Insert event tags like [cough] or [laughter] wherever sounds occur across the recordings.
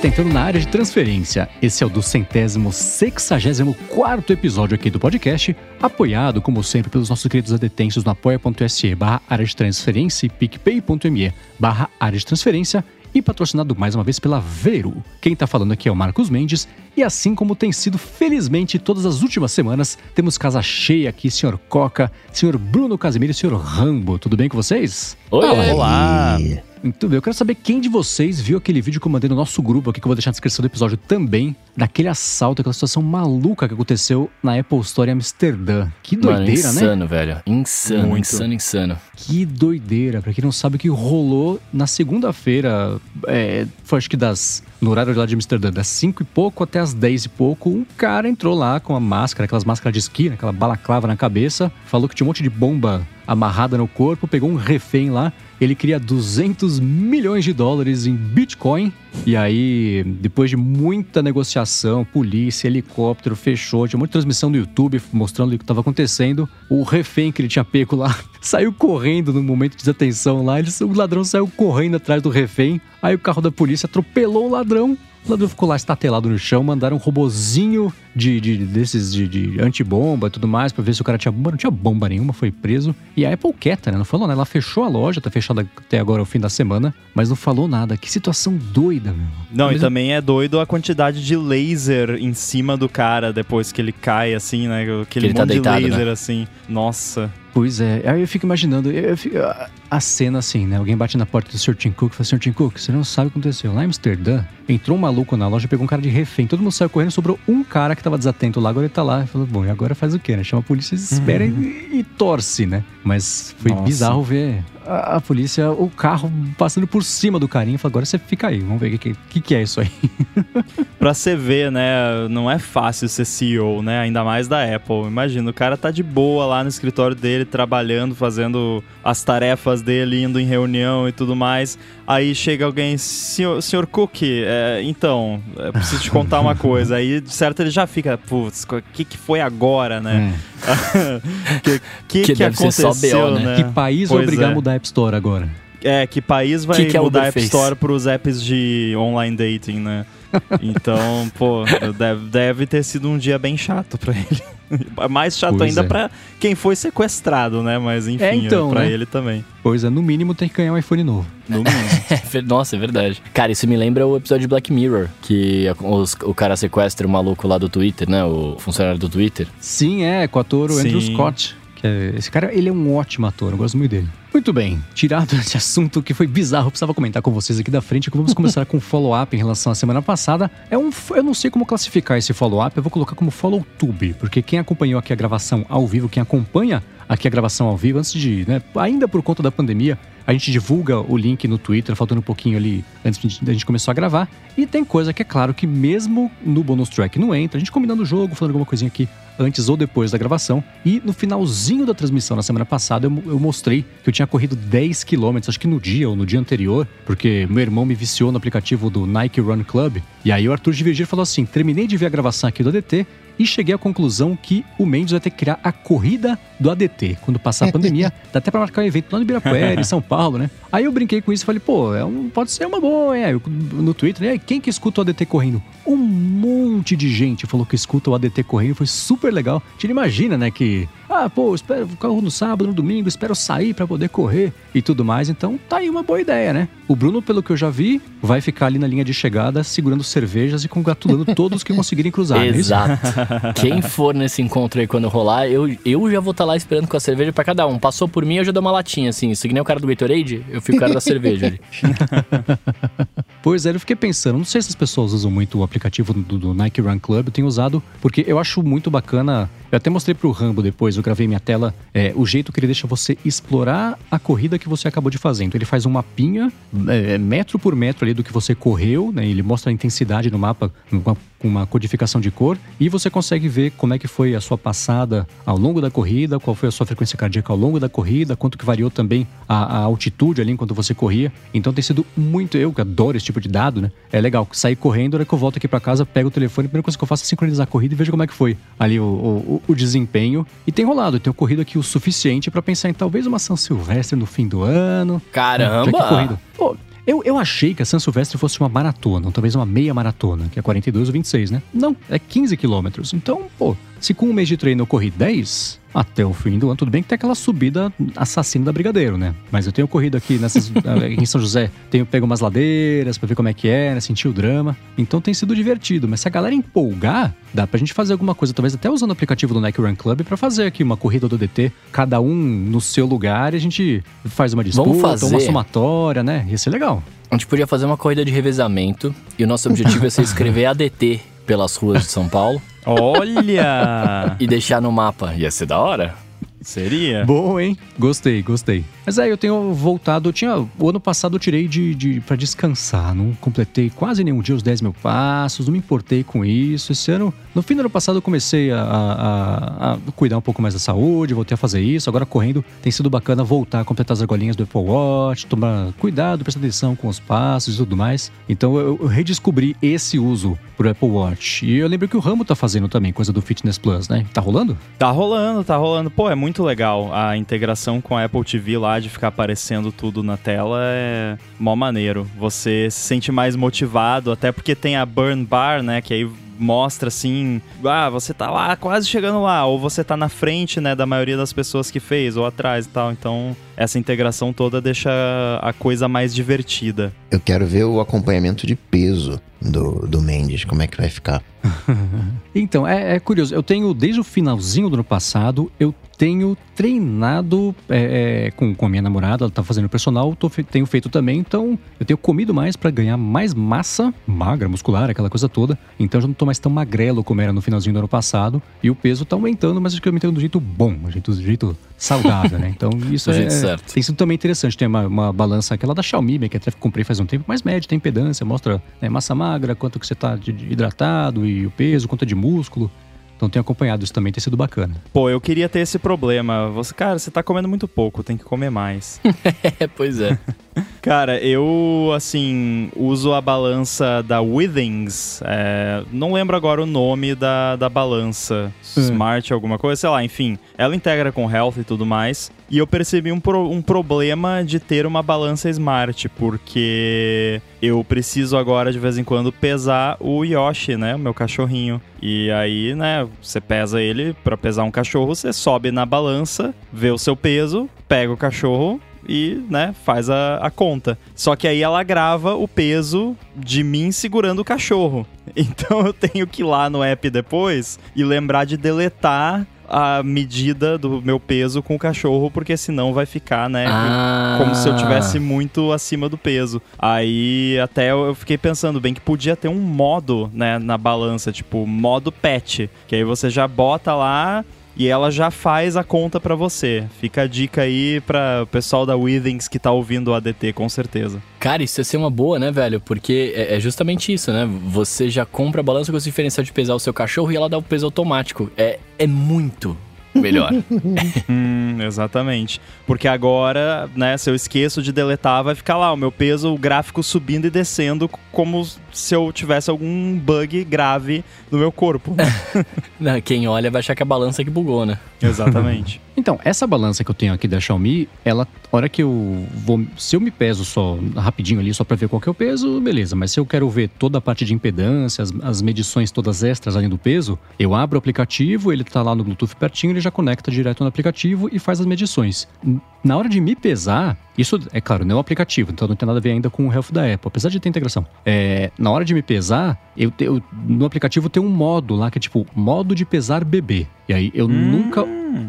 está entrando na área de transferência. Esse é o do centésimo sexagésimo quarto episódio aqui do podcast, apoiado, como sempre, pelos nossos queridos adetensos no apoia.se barra área de transferência e picpay.me barra área de transferência e patrocinado mais uma vez pela Veru. Quem tá falando aqui é o Marcos Mendes, e assim como tem sido felizmente todas as últimas semanas, temos casa cheia aqui, senhor Coca, senhor Bruno Casimiro e senhor Rambo. Tudo bem com vocês? Oi, olá! Muito bem, eu quero saber quem de vocês viu aquele vídeo que eu mandei no nosso grupo aqui, que eu vou deixar na descrição do episódio também, daquele assalto, aquela situação maluca que aconteceu na Apple Store em Amsterdã. Que doideira, Mano, né? insano, velho. Insano, Muito. insano, insano. Que doideira. Pra quem não sabe o que rolou na segunda-feira, é, foi acho que das. No horário lá de Amsterdã, das 5 e pouco até as 10 e pouco, um cara entrou lá com a máscara, aquelas máscaras de esqui, né, aquela balaclava na cabeça, falou que tinha um monte de bomba amarrada no corpo, pegou um refém lá, ele queria 200 milhões de dólares em Bitcoin. E aí, depois de muita negociação, polícia, helicóptero, fechou, tinha muita transmissão no YouTube mostrando o que estava acontecendo. O refém que ele tinha pego lá saiu correndo no momento de desatenção lá. Ele, o ladrão saiu correndo atrás do refém. Aí o carro da polícia atropelou o ladrão. O ladrão ficou lá estatelado no chão, mandaram um robozinho de, de- desses de, de antibomba e tudo mais pra ver se o cara tinha bomba. Não tinha bomba nenhuma, foi preso. E a Apple quieta, né? Não falou nada. Ela fechou a loja, tá fechada até agora o fim da semana, mas não falou nada. Que situação doida, meu. Não, Mas e eu- também é doido a quantidade de laser em cima do cara depois que ele cai, assim, né? Aquele ele tá monte deitado, de laser, né? assim. Nossa. Pois é, aí eu fico imaginando, eu fico- a, cena assim, né? Alguém bate na porta do Sr. Tim Cook e fala, Sr. Tim Cook, você não sabe o que aconteceu. Lá em Amsterdã, entrou um maluco na loja, pegou um cara de refém, todo mundo saiu correndo, sobrou um cara que tava desatento lá, agora ele tá lá. Falou, bom, e agora faz o quê, né? Chama a polícia, espera e, e torce, né? Mas foi Nossa. bizarro ver a, polícia, o carro passando por cima do carinha, falou, agora você fica aí, vamos ver o que, que, que é isso aí. [laughs] Pra você ver, né? Não é fácil ser CEO, né? Ainda mais da Apple. Imagina, o cara tá de boa lá no escritório dele, trabalhando, fazendo as tarefas dele, indo em reunião e tudo mais. Aí chega alguém, senhor, senhor Cook, é, então, eu preciso te contar uma coisa. Aí, de certo, ele já fica, putz, o que, que foi agora, né? [laughs] que, que, Que que deve ser só aconteceu, BO, né? né? Que país vai Pois obrigar é. a mudar a App Store agora? É, que país vai Que que a mudar a App? Store pros apps de online dating, né? Então, pô, deve, deve ter sido um dia bem chato pra ele. [laughs] Mais chato Pois ainda é. pra quem foi sequestrado, né? Mas enfim, É, então, pra né? ele também. Pois é, no mínimo tem que ganhar um iPhone novo. No mínimo. [laughs] É Nossa, é verdade. Cara, isso me lembra o episódio de Black Mirror, que a- os- o cara sequestra o maluco lá do Twitter, né? O funcionário do Twitter. Sim, é, com o ator o Andrew. Scott. É- esse cara, ele é um ótimo ator, eu gosto muito dele. Muito bem, tirado [laughs] esse assunto que foi bizarro, eu precisava comentar com vocês aqui da frente, que vamos começar com um follow-up em relação à semana passada. É um, eu não sei como classificar esse follow-up, eu vou colocar como follow-tube, porque quem acompanhou aqui a gravação ao vivo, quem acompanha aqui a gravação ao vivo, antes de, né, ainda por conta da pandemia, a gente divulga o link no Twitter, faltando um pouquinho ali antes da gente começar a gravar. E tem coisa que é claro que mesmo no bonus track não entra, a gente combinando o jogo, falando alguma coisinha aqui antes ou depois da gravação. E no finalzinho da transmissão na semana passada, eu, eu mostrei que eu tinha corrido 10 quilômetros, acho que no dia ou no dia anterior, porque meu irmão me viciou no aplicativo do Nike Run Club. E aí o Arthur de Virgílio falou assim: terminei de ver a gravação aqui do ADT e cheguei à conclusão que o Mendes vai ter que criar a corrida do ADT. Quando passar a [laughs] pandemia, dá até pra marcar um evento lá no Ibirapuera, em São Paulo, né? Aí eu brinquei com isso e falei, pô, é um- pode ser uma boa, é. Eu- no Twitter, né? Quem que escuta o ADT correndo? Um monte de gente falou que escuta o ADT correndo, foi super legal. A gente imagina, né, que, ah, pô, espero carro no sábado, no domingo, espero sair pra poder correr e tudo mais. Então tá aí uma boa ideia, né? O Bruno, pelo que eu já vi, vai ficar ali na linha de chegada segurando cervejas e congratulando [laughs] todos que conseguirem cruzar, é? Exato. [laughs] Quem for nesse encontro aí quando rolar, eu, eu já vou estar lá esperando com a cerveja pra cada um. Passou por mim, eu já dou uma latinha, assim. Se que nem o cara do Gatorade, eu fico o cara da cerveja ali. [laughs] Pois é, eu fiquei pensando, não sei se as pessoas usam muito o aplicativo do, do Nike Run Club, eu tenho usado, porque eu acho muito bacana. Eu até mostrei pro Rambo depois, eu gravei minha tela, é, o jeito que ele deixa você explorar a corrida que você acabou de fazer. Então ele faz um mapinha, é, metro por metro ali do que você correu, né? Ele mostra a intensidade no mapa uma, com uma codificação de cor, e você consegue ver como é que foi a sua passada ao longo da corrida, qual foi a sua frequência cardíaca ao longo da corrida, quanto que variou também a, a altitude ali enquanto você corria. Então tem sido muito, eu que adoro esse tipo de dado, né? É legal, sair correndo, hora que eu volto aqui pra casa, pego o telefone, a primeira coisa que eu faço é sincronizar a corrida e vejo como é que foi ali o, o, o desempenho. E tem rolado, eu tenho corrido aqui o suficiente pra pensar em talvez uma São Silvestre no fim do ano. Caramba! Pô, Eu, eu achei que a São Silvestre fosse uma maratona, ou talvez uma meia maratona, que é 42 ou 26, né? Não, é 15 quilômetros. Então, pô, se com um mês de treino eu corri 10, até o fim do ano, tudo bem que tem aquela subida assassina da Brigadeiro, né? Mas eu tenho corrido aqui nessas, [laughs] em São José, tenho pego umas ladeiras pra ver como é que é, né? sentir o drama. Então tem sido divertido. Mas se a galera empolgar, dá pra gente fazer alguma coisa, talvez até usando o aplicativo do Nike Run Club pra fazer aqui uma corrida do DT, cada um no seu lugar e a gente faz uma disputa, uma somatória, né? Ia ser legal. A gente podia fazer uma corrida de revezamento e o nosso objetivo é ser [laughs] escrever ADT pelas ruas de São Paulo. Olha! e deixar no mapa. Ia ser da hora? Seria? Bom, hein? Gostei, gostei. Mas aí eu tenho voltado, eu tinha, o ano passado eu tirei de, de para descansar, não completei quase nenhum dia os 10 mil passos, não me importei com isso. Esse ano, no fim do ano passado eu comecei a, a, a, cuidar um pouco mais da saúde, voltei a fazer isso. Agora correndo tem sido bacana voltar a completar as argolinhas do Apple Watch, tomar cuidado, prestar atenção com os passos e tudo mais. Então eu, eu redescobri esse uso pro Apple Watch. E eu lembro que o Ramo tá fazendo também, coisa do Fitness Plus, né? Tá rolando? Tá rolando, tá rolando. Pô, é muito legal a integração com a Apple TV lá de ficar aparecendo tudo na tela é mó maneiro. Você se sente mais motivado, até porque tem a Burn Bar, né? Que aí mostra assim, ah, você tá lá quase chegando lá, ou você tá na frente, né, da maioria das pessoas que fez, ou atrás e tal. Então, essa integração toda deixa a coisa mais divertida. Eu quero ver o acompanhamento de peso do, do Mendes, como é que vai ficar. [laughs] então, é, é, curioso. Eu tenho, desde o finalzinho do ano passado, eu tenho treinado é, é, com, com a minha namorada, ela tá fazendo personal, tô, tenho feito também, então eu tenho comido mais para ganhar mais massa, magra, muscular, aquela coisa toda. Então eu já não tô mais tão magrelo como era no finalzinho do ano passado. E o peso tá aumentando, mas acho que eu aumentando do jeito bom, do jeito, do jeito saudável, né? Então [laughs] isso é, tem sido também interessante. Tem uma, uma balança, aquela da Xiaomi, que até comprei faz um tempo, mais média, tem impedância, mostra né, massa magra, quanto que você tá hidratado e o peso, quanto é de músculo. Então tenho acompanhado isso também, tem sido bacana. Pô, eu queria ter esse problema. Você, cara, você tá comendo muito pouco, tem que comer mais. [laughs] É, pois é. [laughs] Cara, eu, assim, uso a balança da Withings. É, não lembro agora o nome da, da balança. Smart, alguma coisa, sei lá, enfim. Ela integra com Health e tudo mais. E eu percebi um, pro, um problema de ter uma balança Smart, porque eu preciso agora, de vez em quando, pesar o Yoshi, né? O meu cachorrinho. E aí, né, você pesa ele, para pesar um cachorro, você sobe na balança, vê o seu peso, pega o cachorro, e, né, faz a, a conta. Só que aí ela grava o peso de mim segurando o cachorro. [laughs] Então eu tenho que ir lá no app depois e lembrar de deletar a medida do meu peso com o cachorro, porque senão vai ficar, né? Ah. Como se eu tivesse muito acima do peso. Aí até eu fiquei pensando bem que podia ter um modo, né, na balança, tipo, modo pet. Que aí você já bota lá e ela já faz a conta para você. Fica a dica aí para o pessoal da Withings que tá ouvindo o ADT, com certeza. Cara, isso ia ser uma boa, né, velho? Porque é, é justamente isso, né? Você já compra a balança com esse diferencial de pesar o seu cachorro e ela dá o peso automático. É, é muito, melhor. [laughs] hum, exatamente. Porque agora, né, se eu esqueço de deletar, vai ficar lá o meu peso, o gráfico subindo e descendo, como se eu tivesse algum bug grave no meu corpo. [laughs] Quem olha vai achar que a balança que bugou, né? Exatamente. [laughs] então, essa balança que eu tenho aqui da Xiaomi, ela, hora que eu vou. Se eu me peso só rapidinho ali, só pra ver qual que é o peso, beleza. Mas se eu quero ver toda a parte de impedância, as, as medições todas extras além do peso, eu abro o aplicativo, ele tá lá no Bluetooth pertinho, ele já conecta direto no aplicativo e faz as medições. Na hora de me pesar, isso é claro, não é um aplicativo, então não tem nada a ver ainda com o Health da Apple, apesar de ter integração. É, na hora de me pesar, eu, eu, no aplicativo tem um modo lá que é tipo modo de pesar bebê. E aí eu hum. nunca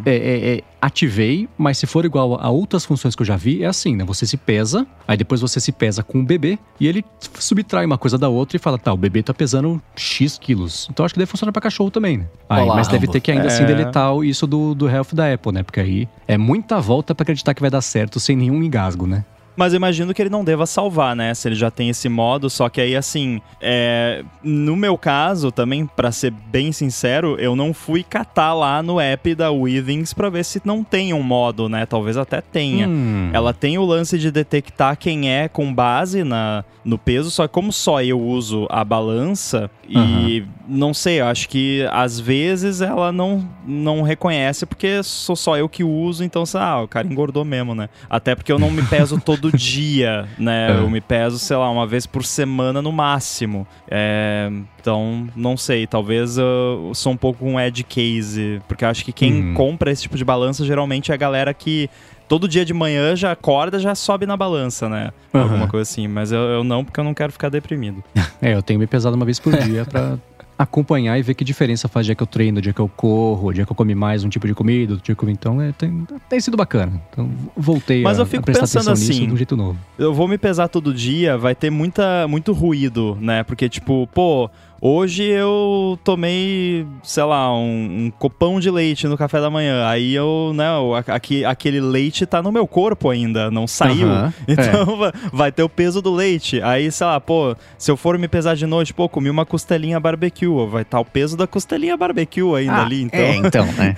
é, é, é, ativei, mas se for igual a outras funções que eu já vi, é assim, né? Você se pesa, aí depois você se pesa com o bebê e ele subtrai uma coisa da outra e fala, tá, o bebê tá pesando X quilos. Então acho que deve funcionar para cachorro também, né? Aí, Olá, mas deve ter que ainda assim é. deletar isso do, do Health da Apple, né? Porque aí é muita volta para acreditar que vai dar certo sem nenhum engasgo, né? Mas eu imagino que ele não deva salvar, né? Se ele já tem esse modo. Só que aí, assim, é... no meu caso, também, para ser bem sincero, eu não fui catar lá no app da Withings pra ver se não tem um modo, né? Talvez até tenha. Hum. Ela tem o lance de detectar quem é com base na, no peso, só que como só eu uso a balança e não sei, eu acho que às vezes ela não, não reconhece porque sou só eu que uso, então, ah, o cara engordou mesmo, né? Até porque eu não me peso todo [laughs] todo [laughs] dia, né? É. Eu me peso, sei lá, uma vez por semana no máximo. É, então, não sei, talvez eu sou um pouco um edge case, porque eu acho que quem Uhum. compra esse tipo de balança geralmente é a galera que todo dia de manhã já acorda, já sobe na balança, né? Aham. Alguma coisa assim, mas eu, eu não, porque eu não quero ficar deprimido. [laughs] É, eu tenho me pesado uma vez por dia pra acompanhar e ver que diferença faz o dia que eu treino, o dia que eu corro, o dia que eu comi mais um tipo de comida, outro dia que eu. Então, é, tem, tem sido bacana. Então, voltei Mas a, eu fico a prestar pensando atenção nisso assim, de um jeito novo. eu vou me pesar todo dia, vai ter muita, muito ruído, né? Porque, tipo, pô, hoje eu tomei, sei lá, um, um copão de leite no café da manhã. Aí eu, né, aqui, aquele leite tá no meu corpo ainda, não saiu. [laughs] É. Então [laughs] va- vai ter o peso do leite. Aí, sei lá, pô, se eu for me pesar de noite, pô, comi uma costelinha barbecue. Vai estar o peso da costelinha barbecue ainda ali. Então É, então, né?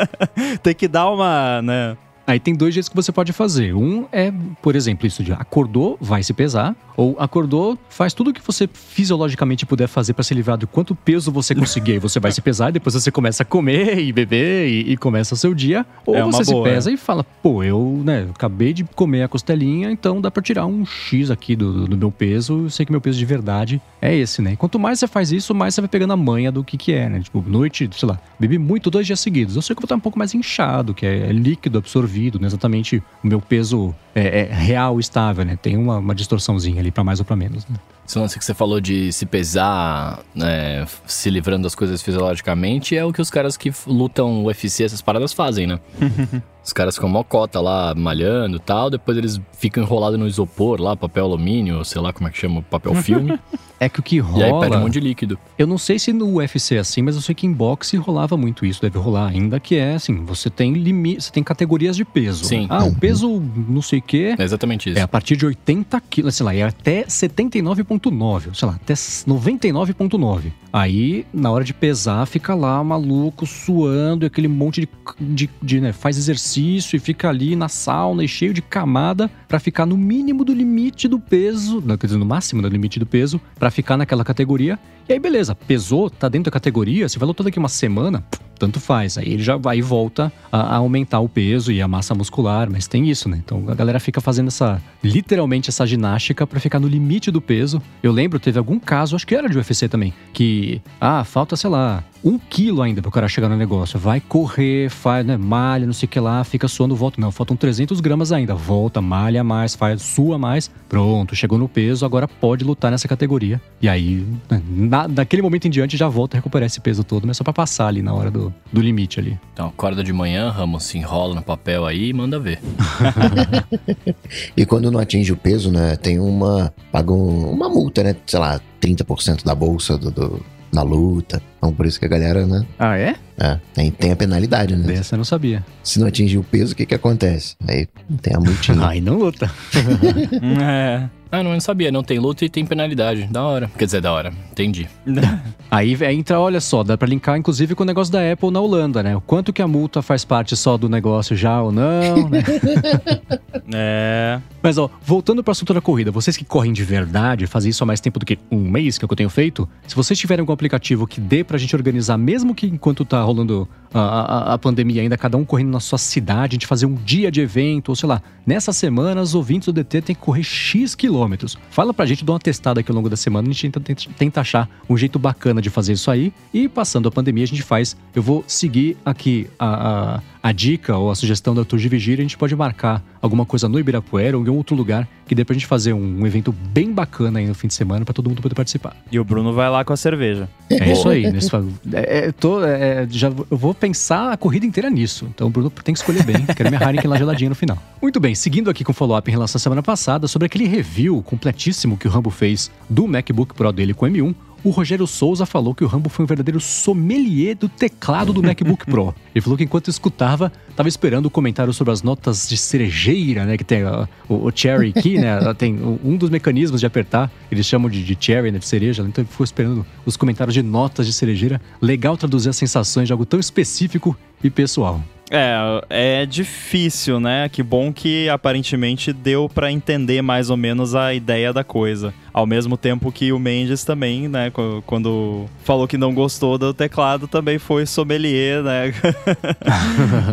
[laughs] tem que dar uma, né? Aí tem dois jeitos que você pode fazer. Um é, por exemplo, isso de acordou, vai se pesar. Ou acordou, faz tudo o que você fisiologicamente puder fazer pra se livrar do quanto peso você conseguir. Você vai se pesar e depois você começa a comer e beber e, e começa o seu dia. Ou É você boa, se pesa e fala, pô, eu né, acabei de comer a costelinha, então dá pra tirar um X aqui do, do meu peso. Eu sei que meu peso de verdade é esse, né? E quanto mais você faz isso, mais você vai pegando a manha do que que é, né? Tipo, noite, sei lá, bebi muito dois dias seguidos. Eu sei que eu vou estar um pouco mais inchado, que é líquido absorvido, não é exatamente o meu peso é, é real, estável, né? Tem uma, uma distorçãozinha ali pra mais ou pra menos, né? Esse lance que você falou de se pesar, né, se livrando das coisas fisiologicamente, é o que os caras que lutam UFC, essas paradas fazem, né? [laughs] os caras ficam mocota lá, malhando e tal, depois eles ficam enrolados no isopor lá, papel alumínio, sei lá como é que chama, papel filme, [laughs] É que o que e aí perde um rola. monte de líquido. Eu não sei se no UFC é assim, mas eu sei que em boxe rolava muito isso, deve rolar ainda, que é assim, você tem limite, você tem categorias de peso. Sim. Ah, o peso não sei o quê. É exatamente isso. É a partir de 80 quilos, sei lá, é até 79,9, sei lá, até 99,9. Aí, na hora de pesar, fica lá maluco, suando, e aquele monte de. de, de, né, faz exercício e fica ali na sauna e cheio de camada pra ficar no mínimo do limite do peso, não, quer dizer, no máximo do limite do peso, pra ficar naquela categoria. E aí, beleza, pesou, tá dentro da categoria, se vai lutar daqui uma semana, tanto faz. Aí ele já vai e volta a, aumentar o peso e a massa muscular, mas tem isso, né? Então a galera fica fazendo essa, literalmente essa ginástica pra ficar no limite do peso. Eu lembro, teve algum caso, acho que era de UFC também, que, ah, falta, sei lá, um quilo ainda pro cara chegar no negócio. Vai correr, faz, né, malha, não sei o que lá, fica suando, volta. Não, faltam 300 gramas ainda. Volta, malha mais, faz, sua mais. Pronto, chegou no peso, agora pode lutar nessa categoria. E aí, né, na, daquele momento em diante, já volta a recuperar esse peso todo, mas só pra passar ali na hora do, do limite ali. Então acorda de manhã, Ramos, se enrola no papel aí e manda ver. [laughs] E quando não atinge o peso, né, tem uma. Paga um- uma multa, né? Sei lá, 30% da bolsa do, do- na luta. Então por isso que a galera, né? Ah, é? É, tem, tem a penalidade, né? Dessa eu não sabia. Se não atingir o peso, o que que acontece? Aí tem a multinha. [laughs] Aí não luta. [laughs] É. Ah, não, eu não sabia, não tem luta e tem penalidade. Da hora. Quer dizer, da hora. Entendi. [laughs] Aí entra, olha só, dá pra linkar inclusive com o negócio da Apple na Holanda, né? O quanto que a multa faz parte só do negócio já ou não, né? É. Mas ó, voltando para assunto da corrida, vocês que correm de verdade, fazem isso há mais tempo do que um mês que é o que eu tenho feito, se vocês tiverem algum aplicativo que dê pra gente organizar, mesmo que enquanto tá rolando a, a, a pandemia ainda, cada um correndo na sua cidade, a gente fazer um dia de evento, ou sei lá, nessa semana os ouvintes do DT têm que correr X quilômetros. Fala pra gente, dá uma testada aqui ao longo da semana, a gente tenta, tenta, tenta achar um jeito bacana de fazer isso aí, e passando a pandemia a gente faz. Eu vou seguir aqui a, a, a dica ou a sugestão da Tour de Vigília, a gente pode marcar alguma coisa no Ibirapuera ou em outro lugar que dê pra gente fazer um, um evento bem bacana aí no fim de semana pra todo mundo poder participar. E o Bruno vai lá com a cerveja. É isso aí. Nesse, é, é, tô, é, já, eu vou pensar a corrida inteira nisso. Então o Bruno tem que escolher bem. Quero minha Heineken lá geladinha no final. [laughs] Muito bem, seguindo aqui com o follow-up em relação à semana passada, sobre aquele review completíssimo que o Rambo fez do MacBook Pro dele com o M1, o Rogério Souza falou que o Rambo foi um verdadeiro sommelier do teclado do MacBook Pro. [laughs] Ele falou que enquanto escutava, estava esperando o comentário sobre as notas de cerejeira, né? Que tem o, o Cherry Key, né? [laughs] Tem um dos mecanismos de apertar, eles chamam de, de Cherry, né? De cereja. Então ele ficou esperando os comentários de notas de cerejeira. Legal traduzir as sensações de algo tão específico e pessoal. É, é difícil, né? Que bom que aparentemente deu pra entender mais ou menos a ideia da coisa. Ao mesmo tempo que o Mendes também, né, quando falou que não gostou do teclado, também foi sommelier, né? [laughs]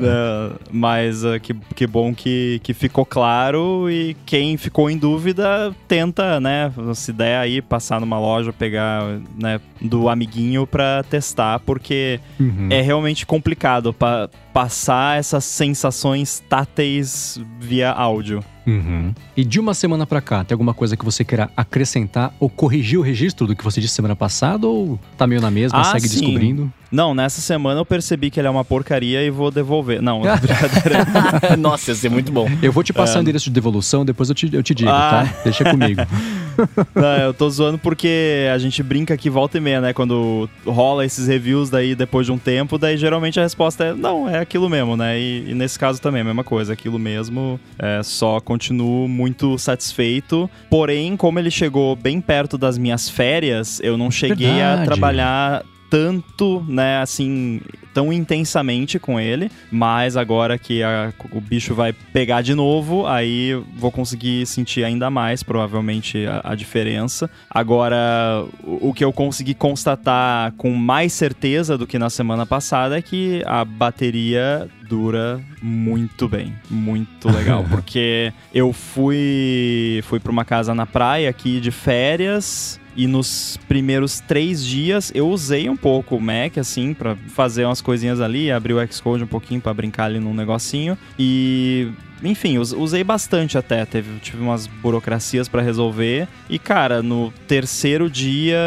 É, mas uh, que, que bom que, que ficou claro e quem ficou em dúvida tenta, né, se der aí passar numa loja, pegar, né, do amiguinho para testar, porque uhum. é realmente complicado para passar essas sensações táteis via áudio. Uhum. E de uma semana para cá, tem alguma coisa que você queira acrescentar ou corrigir o registro do que você disse semana passada ou tá meio na mesma, ah, segue sim. descobrindo? Não, nessa semana eu percebi que ele é uma porcaria e vou devolver. Não, [laughs] brincadeira. Nossa, ia ser muito bom. Eu vou te passar é... o endereço de devolução, depois eu te, eu te digo, ah. tá? Deixa comigo. [laughs] [laughs] Não, eu tô zoando porque a gente brinca aqui volta e meia, né? Quando rola esses reviews daí depois de um tempo, daí geralmente a resposta é não, é aquilo mesmo, né? E, e nesse caso também, a mesma coisa, aquilo mesmo. É, só continuo muito satisfeito. Porém, como ele chegou bem perto das minhas férias, eu não cheguei Verdade. a trabalhar tanto, né, assim, tão intensamente com ele, mas agora que a, o bicho vai pegar de novo, aí vou conseguir sentir ainda mais, provavelmente, a, a diferença. Agora, o, o, que eu consegui constatar com mais certeza do que na semana passada é que a bateria dura muito bem, muito legal, [laughs] porque eu fui fui para uma casa na praia aqui de férias e nos primeiros três dias eu usei um pouco o Mac, assim, para fazer umas coisinhas ali, abrir o Xcode um pouquinho para brincar ali num negocinho. E enfim, usei bastante até. Teve, tive umas burocracias para resolver. E, cara, no terceiro dia,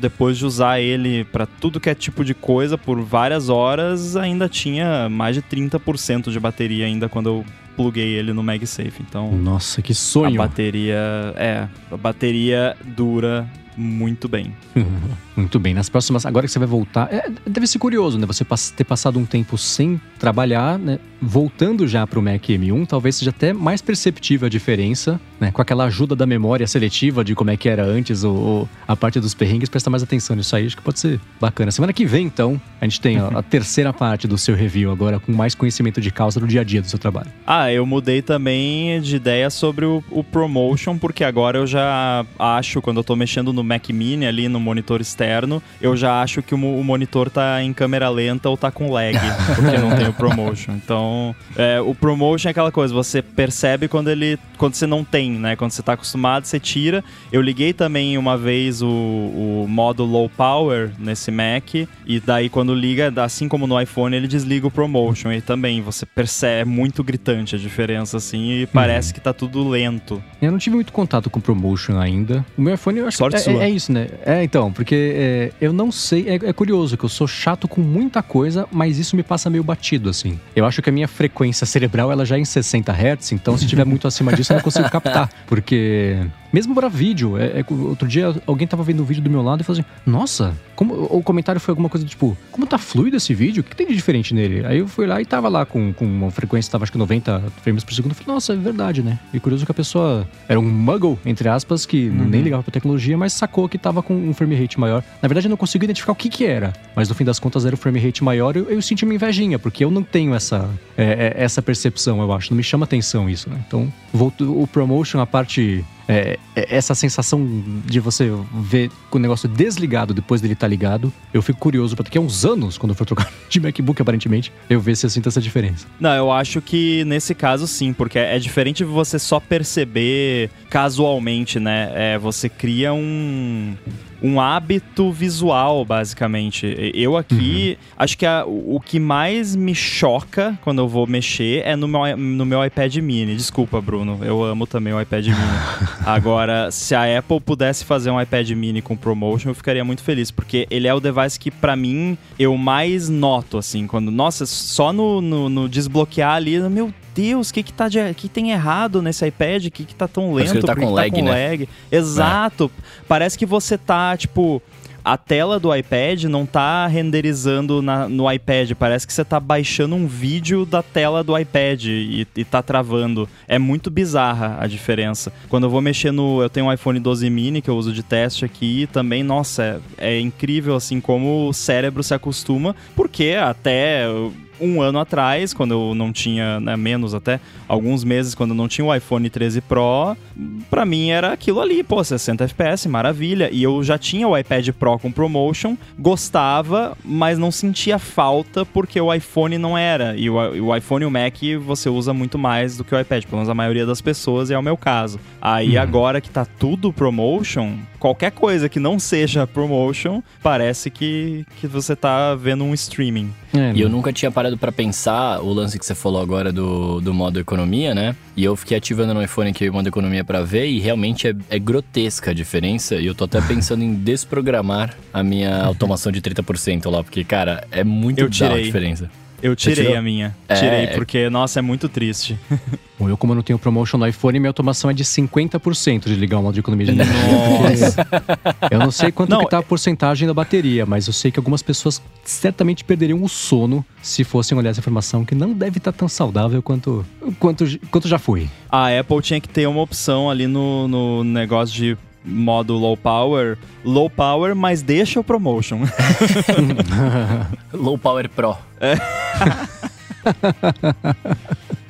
depois de usar ele para tudo que é tipo de coisa por várias horas, ainda tinha mais de 30% de bateria ainda quando eu pluguei ele no MagSafe. Então. Nossa, que sonho! A bateria. É, a bateria dura muito bem. [laughs] muito bem. Nas próximas. Agora que você vai voltar. É, deve ser curioso, né? Você ter passado um tempo sem trabalhar, né? Voltando já para o Mac M1, talvez seja até mais perceptível a diferença, né? Com aquela ajuda da memória seletiva de como é que era antes, ou, a parte dos perrengues, prestar mais atenção nisso aí. Acho que pode ser bacana. Semana que vem, então, a gente tem a, a [laughs] terceira parte do seu review agora, com mais conhecimento de causa do dia a dia do seu trabalho. Ah, eu mudei também de ideia sobre o, o promotion, porque agora eu já acho, quando eu tô mexendo no no Mac Mini ali no monitor externo, eu já acho que o, o monitor tá em câmera lenta ou tá com lag, [laughs] porque não tem o ProMotion. Então, é, o ProMotion é aquela coisa, você percebe quando ele quando você não tem, né? Quando você tá acostumado, você tira. Eu liguei também uma vez o, o modo low power nesse Mac e daí quando liga, assim como no iPhone, ele desliga o ProMotion e também você percebe é muito gritante a diferença assim e parece uhum. que tá tudo lento. Eu não tive muito contato com o ProMotion ainda. O meu iPhone eu acho Sorte que é, é, isso, né? É, então, porque é, eu não sei. É, é, curioso que eu sou chato com muita coisa, mas isso me passa meio batido, assim. Eu acho que a minha frequência cerebral ela já é em 60 Hz, então se estiver muito acima disso eu não consigo captar. [laughs] Porque mesmo para vídeo. É, é, outro dia alguém tava vendo um vídeo do meu lado e falou assim: Nossa, como, o comentário foi alguma coisa tipo: Como tá fluido esse vídeo? O que tem de diferente nele? Aí eu fui lá e tava lá com, com uma frequência, tava acho que 90 frames por segundo. Eu falei: Nossa, é verdade, né? E curioso que a pessoa era um muggle, entre aspas, que uhum. nem ligava pra tecnologia, mas sacou que tava com um frame rate maior. Na verdade, eu não consigo identificar o que que era, mas no fim das contas era o frame rate maior. Eu, eu senti uma invejinha, porque eu não tenho essa, é, é, essa percepção, eu acho. Não me chama atenção isso, né? Então, o promotion, a parte é, é, essa sensação de você ver o negócio desligado depois dele estar tá ligado, eu fico curioso para daqui a uns anos, quando eu for trocar [laughs] de MacBook, aparentemente, eu ver se eu sinto essa diferença. Não, eu acho que nesse caso sim, porque é diferente você só perceber casualmente, né? É, você cria um um hábito visual, basicamente. Eu aqui, uhum. acho que a, o que mais me choca quando eu vou mexer é no meu, no meu iPad mini. Desculpa, Bruno, eu amo também o iPad mini. [laughs] Agora, se a Apple pudesse fazer um iPad mini com promotion, eu ficaria muito feliz, porque ele é o device que, para mim, eu mais noto, assim, quando, nossa, só no, no, no desbloquear ali, meu Deus, o que que, tá de, que tem errado nesse iPad? O que que tá tão lento? Parece que ele tá com, lag, tá com né? lag. Exato. É. Parece que você tá, tipo a tela do iPad não tá renderizando na, no iPad. Parece que você tá baixando um vídeo da tela do iPad e, e tá travando. É muito bizarra a diferença. Quando eu vou mexer no. Eu tenho um iPhone 12 mini que eu uso de teste aqui também, nossa, é, é incrível assim como o cérebro se acostuma, porque até um ano atrás, quando eu não tinha, né, menos até, alguns meses, quando eu não tinha o iPhone 13 Pro, pra mim era aquilo ali, pô, 60 FPS, maravilha. E eu já tinha o iPad Pro com promotion, gostava, mas não sentia falta porque o iPhone não era. E o, o iPhone e o Mac você usa muito mais do que o iPad, pelo menos a maioria das pessoas, e é o meu caso. Aí Uhum. agora que tá tudo promotion, qualquer coisa que não seja promotion, parece que, que você tá vendo um streaming. É, E eu nunca tinha parado pra pensar o lance que você falou agora do, do modo economia, né? E eu fiquei ativando no iPhone aqui o modo economia pra ver e realmente é, é grotesca a diferença. E eu tô até [laughs] pensando em desprogramar a minha automação de 30% lá, porque, cara, é muito Eu bizarra a tirei. diferença. Eu tirei a minha. É. Tirei, porque, nossa, é muito triste. [laughs] Bom, eu, como eu não tenho promotion no iPhone, minha automação é de 50% de ligar o modo de economia de energia. Nossa. Eu não sei quanto Não, que tá a porcentagem da bateria, mas eu sei que algumas pessoas certamente perderiam o sono se fossem olhar essa informação, que não deve estar tão saudável quanto, quanto, quanto já foi. a Apple tinha que ter uma opção ali no, no negócio de modo low power. Low power, mas deixa o promotion. [laughs] Low Power Pro. [laughs]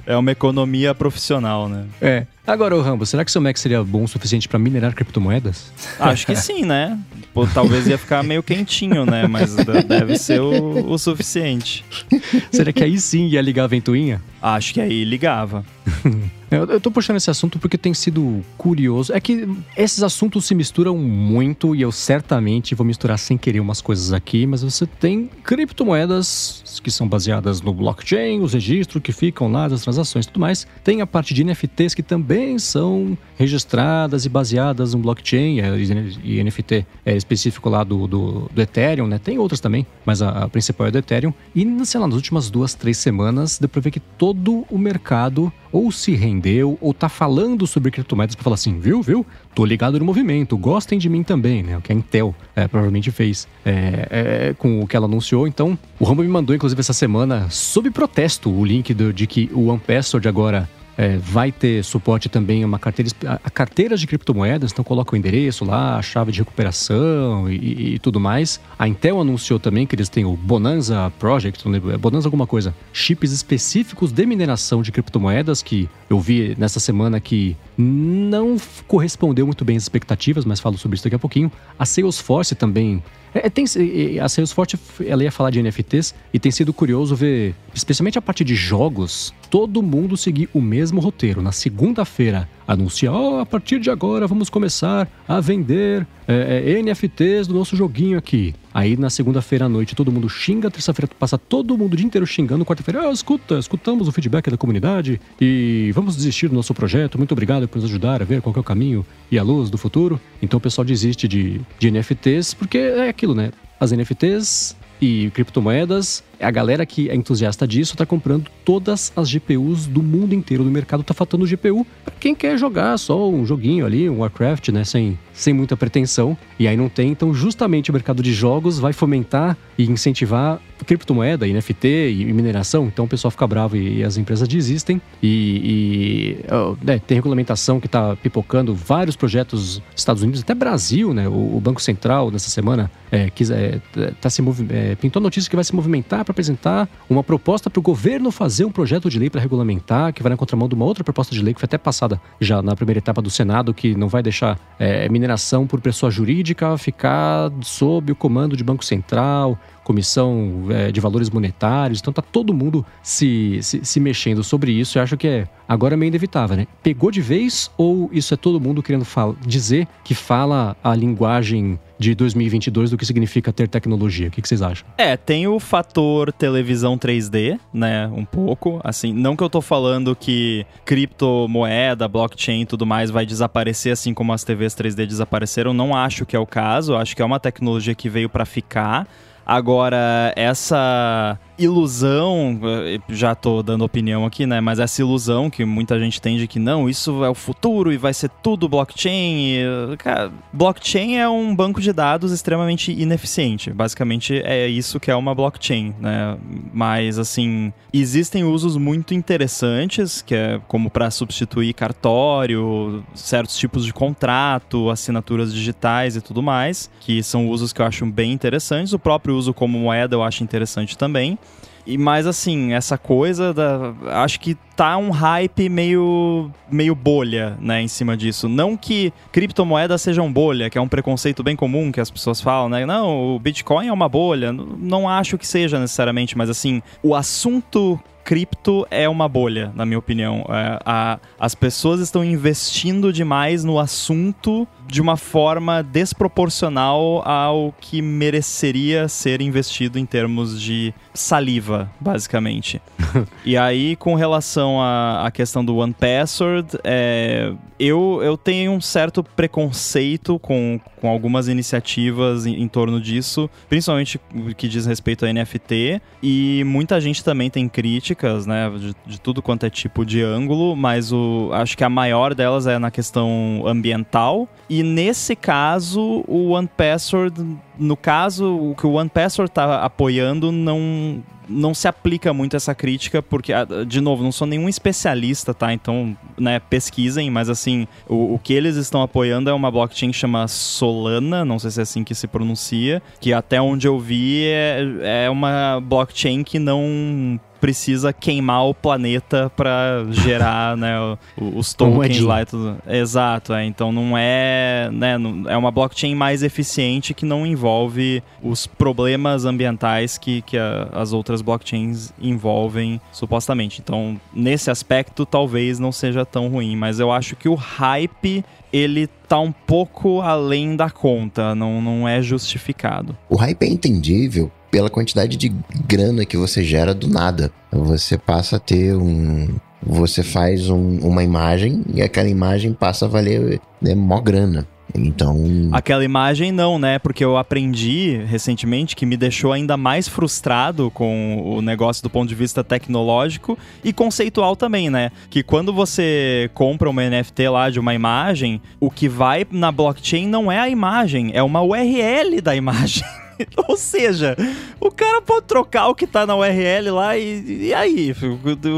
É uma economia profissional, né? É. Agora, ô Rambo, será que seu Mac seria bom o suficiente para minerar criptomoedas? Acho que sim, né? Pô, talvez ia ficar meio quentinho, né? Mas de- deve ser o, o suficiente. [laughs] será que aí sim ia ligar a ventoinha? Acho que aí ligava. [laughs] Eu, eu tô puxando esse assunto porque tem sido curioso. É que esses assuntos se misturam muito e eu certamente vou misturar sem querer umas coisas aqui, mas você tem criptomoedas que são baseadas no blockchain, os registros que ficam lá das transações e tudo mais. Tem a parte de NFTs que também são registradas e baseadas no blockchain, é, e NFT é específico lá do, do, do Ethereum, né? Tem outras também, mas a, a principal é do Ethereum. E, sei lá, nas últimas duas, três semanas, deu pra ver que todo o mercado ou se rendeu ou tá falando sobre criptomoedas pra falar assim, viu, viu? Tô ligado no movimento, gostem de mim também, né? O que a Intel é, provavelmente fez é, é, com o que ela anunciou. Então, o Rambo me mandou, inclusive, essa semana, sob protesto, o link do- de que o OnePassword agora é, vai ter suporte também uma carteira, a, carteiras de criptomoedas, então coloca o endereço lá, a chave de recuperação e, e- tudo mais. A Intel anunciou também que eles têm o Bonanza Project, não lembro, é Bonanza alguma coisa, chips específicos de mineração de criptomoedas que eu vi nessa semana que não correspondeu muito bem às expectativas, mas falo sobre isso daqui a pouquinho. A Salesforce também é, tem, e- e a Salesforce ela ia falar de NFTs e tem sido curioso ver, especialmente a parte de jogos, todo mundo seguir o mesmo roteiro. Na segunda-feira anuncia, ó, a partir de agora vamos começar a vender é, é, NFTs do nosso joguinho aqui. Aí na segunda-feira à noite todo mundo xinga, terça-feira passa todo mundo o dia inteiro xingando, quarta-feira, ah, escuta, escutamos o feedback da comunidade e vamos desistir do nosso projeto. Muito obrigado por nos ajudar a ver qual é o caminho e a luz do futuro. Então o pessoal desiste de, de NFTs porque é aquilo, né? As NFTs e criptomoedas, a galera que é entusiasta disso tá comprando todas as GPUs do mundo inteiro. No mercado tá faltando GPU pra quem quer jogar só um joguinho ali, um Warcraft, né? Sem, sem muita pretensão. E aí não tem. Então, justamente o mercado de jogos vai fomentar e incentivar criptomoeda, NFT e mineração. Então o pessoal fica bravo e, e as empresas desistem. E, e, né, tem regulamentação que tá pipocando vários projetos Estados Unidos, até Brasil, né? O, o Banco Central, nessa semana, é, quis, é, tá se é, pintou a notícia que vai se movimentar para apresentar uma proposta para o governo fazer um projeto de lei para regulamentar, que vai na contramão de uma outra proposta de lei que foi até passada já na primeira etapa do Senado, que não vai deixar é, mineração por pessoa jurídica ficar sob o comando de Banco Central, Comissão é, de Valores Monetários. Então tá todo mundo se, se, se mexendo sobre isso. Eu acho que é agora é meio inevitável, né? Pegou de vez ou isso é todo mundo querendo dizer que fala a linguagem de 2022 do que significa ter tecnologia? O que, que vocês acham? É, tem o fator televisão 3D, né? Um pouco. Assim, não que eu tô falando que criptomoeda, blockchain e tudo mais vai desaparecer assim como as TVs 3D desapareceram. Não acho que é o caso. Acho que é uma tecnologia que veio pra ficar. Agora, essa ilusão, eh, já tô dando opinião aqui, né? Mas essa ilusão que muita gente tem de que não, isso é o futuro e vai ser tudo blockchain. e, cara, blockchain é um banco de dados extremamente ineficiente. Basicamente é isso que é uma blockchain, né? Mas assim, existem usos muito interessantes, que é como para substituir cartório, certos tipos de contrato, assinaturas digitais e tudo mais, que são usos que eu acho bem interessantes. O próprio uso como moeda eu acho interessante também. E mais assim, essa coisa da. Acho que tá um hype meio, meio bolha, né, em cima disso. Não que criptomoedas sejam bolha, que é um preconceito bem comum que as pessoas falam, né? Não, o Bitcoin é uma bolha. Não acho que seja necessariamente, mas assim, o assunto cripto é uma bolha, na minha opinião. É, a, as pessoas estão investindo demais no assunto de uma forma desproporcional ao que mereceria ser investido em termos de saliva, basicamente. [laughs] e aí, com relação à, à questão do One Password, é, eu, eu tenho um certo preconceito com, com algumas iniciativas em, em torno disso, principalmente o que diz respeito a NFT, e muita gente também tem críticas, né, de, de tudo quanto é tipo de ângulo, mas o, acho que a maior delas é na questão ambiental, e nesse caso, o One Password, no caso, o que o One Password está apoiando não não se aplica muito essa crítica, porque, ah, de novo, não sou nenhum especialista, tá? Então, né, pesquisem, mas assim, o, o, que eles estão apoiando é uma blockchain que chama Solana, não sei se é assim que se pronuncia, que até onde eu vi é, é uma blockchain que não precisa queimar o planeta para gerar né, os tokens lá e tudo. Exato, é. Então não é, né, é uma blockchain mais eficiente que não envolve os problemas ambientais que, que a, as outras blockchains envolvem supostamente. Então, nesse aspecto, talvez não seja tão ruim, mas eu acho que o hype ele tá um pouco além da conta, não, não é justificado. O hype é entendível pela quantidade de grana que você gera do nada. Você passa a ter um. Você faz um, uma imagem e aquela imagem passa a valer né, mó grana. Então. Aquela imagem não, né? Porque eu aprendi recentemente que me deixou ainda mais frustrado com o negócio do ponto de vista tecnológico e conceitual também, né? Que quando você compra uma NFT lá de uma imagem, o que vai na blockchain não é a imagem, é uma URL da imagem. [laughs] [laughs] Ou seja, o cara pode trocar o que tá na URL lá e, e aí?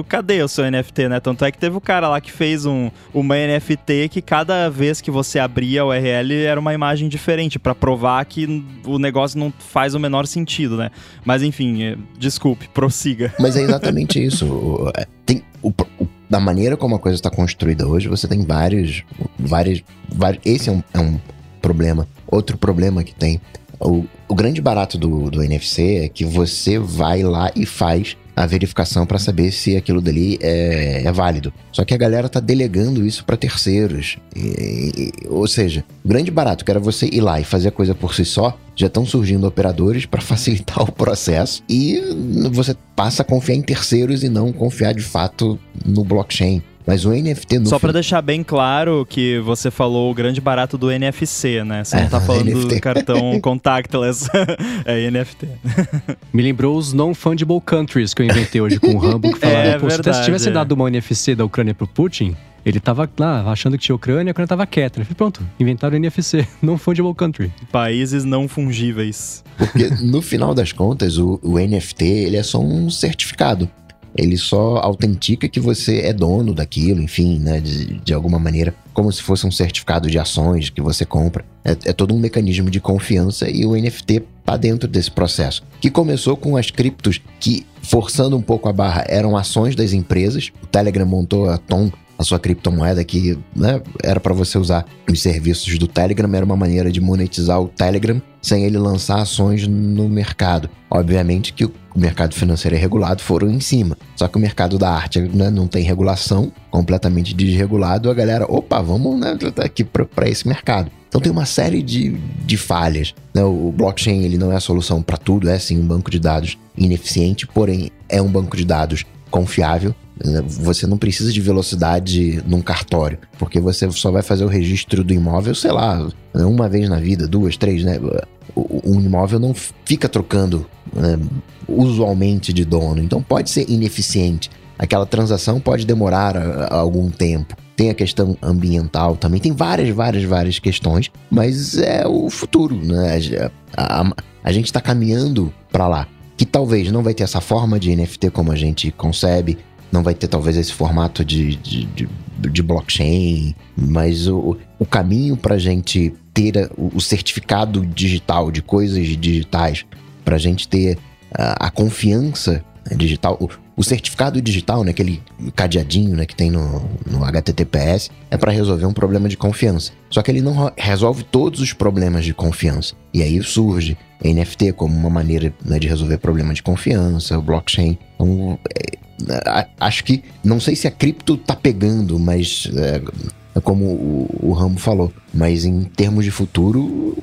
Cadê o seu NFT, né? Tanto é que teve o cara lá que fez um, uma NFT que cada vez que você abria a URL era uma imagem diferente, para provar que o negócio não faz o menor sentido, né? Mas enfim, é, desculpe, prossiga. [laughs] Mas é exatamente isso. É, tem o, o da maneira como a coisa está construída hoje, você tem vários, vários, vários esse é um, é um problema. Outro problema que tem o, o grande barato do, do NFC é que você vai lá e faz a verificação para saber se aquilo dali é, é, válido. Só que a galera tá delegando isso para terceiros. E, e, ou seja, o grande barato que era você ir lá e fazer a coisa por si só, já estão surgindo operadores para [laughs] facilitar o processo e você passa a confiar em terceiros e não confiar de fato no blockchain. Mas o NFT no Só para deixar bem claro que você falou o grande barato do NFC, né? Você é, não tá [laughs] falando NFT. do cartão [laughs] contactless. [laughs] é NFT. Me lembrou os non-fungible countries que eu inventei hoje com o Rambo, que falaram, é, Pô, verdade, se tivesse é. dado uma NFC da Ucrânia pro Putin, ele tava lá achando que tinha Ucrânia, a Ucrânia tava quieta. Ele falou, pronto, inventaram o NFC, não fungible country. Países não fungíveis. Porque no final das contas, o, o NFT ele é só um certificado ele só autentica que você é dono daquilo, enfim, né, de, de alguma maneira, como se fosse um certificado de ações que você compra. É, é todo um mecanismo de confiança e o NFT está dentro desse processo, que começou com as criptos que, forçando um pouco a barra, eram ações das empresas. O Telegram montou a Tom a sua criptomoeda que né, era para você usar os serviços do Telegram, era uma maneira de monetizar o Telegram sem ele lançar ações no mercado. Obviamente que o mercado financeiro é regulado, foram em cima. Só que o mercado da arte né, não tem regulação, completamente desregulado, a galera, opa, vamos né, aqui para esse mercado. Então tem uma série de, de falhas. Né? O blockchain ele não é a solução para tudo, é sim um banco de dados ineficiente, porém é um banco de dados confiável você não precisa de velocidade num cartório, porque você só vai fazer o registro do imóvel, sei lá, uma vez na vida, duas, três, né? Um imóvel não fica trocando né, usualmente de dono, então pode ser ineficiente. Aquela transação pode demorar algum tempo. Tem a questão ambiental também, tem várias, várias, várias questões, mas é o futuro, né? A, a, a gente está caminhando para lá. Que talvez não vai ter essa forma de NFT como a gente concebe, não vai ter talvez esse formato de, de, de, de blockchain, mas o, o caminho para a gente ter o certificado digital de coisas digitais, para a gente ter a, confiança né, digital. O, o, certificado digital, né, aquele cadeadinho né, que tem no, no HTTPS, é para resolver um problema de confiança. Só que ele não resolve todos os problemas de confiança. E aí surge NFT como uma maneira né, de resolver problema de confiança, o blockchain. Então, é, acho que, não sei se a cripto tá pegando, mas é como o, o Ramo falou, mas em termos de futuro,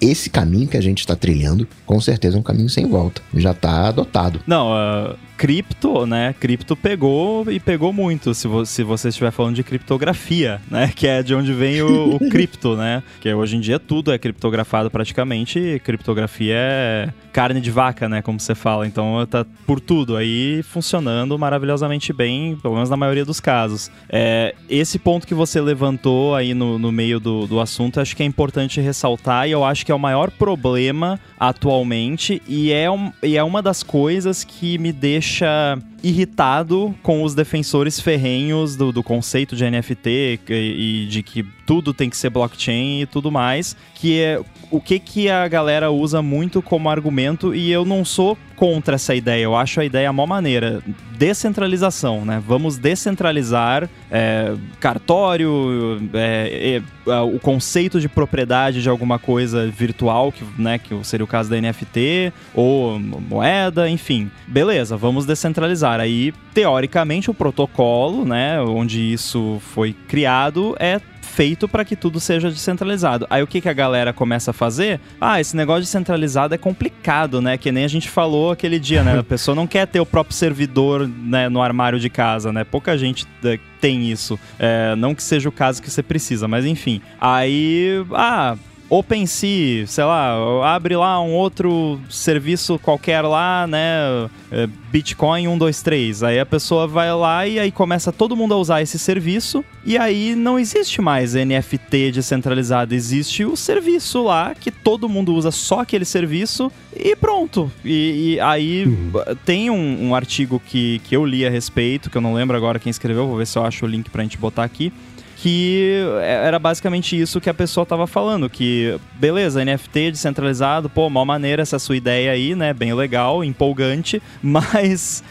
esse caminho que a gente está trilhando, com certeza é um caminho sem volta. Já está adotado. Não, uh, cripto, né? Cripto pegou e pegou muito, se, vo se você estiver falando de criptografia, né? [laughs] Que é de onde vem o, o [laughs] cripto, né? Que hoje em dia tudo é criptografado praticamente. E criptografia é carne de vaca, né? Como você fala. Então tá por tudo aí funcionando maravilhosamente bem, pelo menos na maioria dos casos. É, esse ponto que você levantou aí no, no meio do, do assunto, acho que é importante ressaltar e eu acho que é o maior problema atualmente e é, um, e é uma das coisas que me deixa irritado com os defensores ferrenhos do, do conceito de NFT e, e, de que tudo tem que ser blockchain e tudo mais, que é o que que a galera usa muito como argumento e eu não sou contra essa ideia, eu acho a ideia a mó maneira. Descentralização, né? Vamos descentralizar é, cartório, é, é, o conceito de propriedade de alguma coisa virtual, que, né, que seria o caso da NFT, ou moeda, enfim. Beleza, vamos descentralizar. Aí, teoricamente, o protocolo, né, onde isso foi criado, é feito para que tudo seja descentralizado. Aí o que, que a galera começa a fazer? Ah, esse negócio de centralizado é complicado, né? Que nem a gente falou aquele dia, né? A [laughs] pessoa não quer ter o próprio servidor né, no armário de casa, né? Pouca gente é, tem isso. É, não que seja o caso que você precisa, mas enfim. Aí, ah, OpenSea, sei lá, abre lá um outro serviço qualquer lá, né? É, Bitcoin 123. Aí a pessoa vai lá e aí começa todo mundo a usar esse serviço. E aí não existe mais NFT descentralizado, existe o serviço lá que todo mundo usa só aquele serviço e pronto. E, e aí tem um, um, artigo que, que eu li a respeito, que eu não lembro agora quem escreveu, vou ver se eu acho o link pra gente botar aqui que era basicamente isso que a pessoa estava falando, que beleza, NFT descentralizado, pô, mal maneira essa sua ideia aí, né? Bem legal, empolgante, [laughs] mas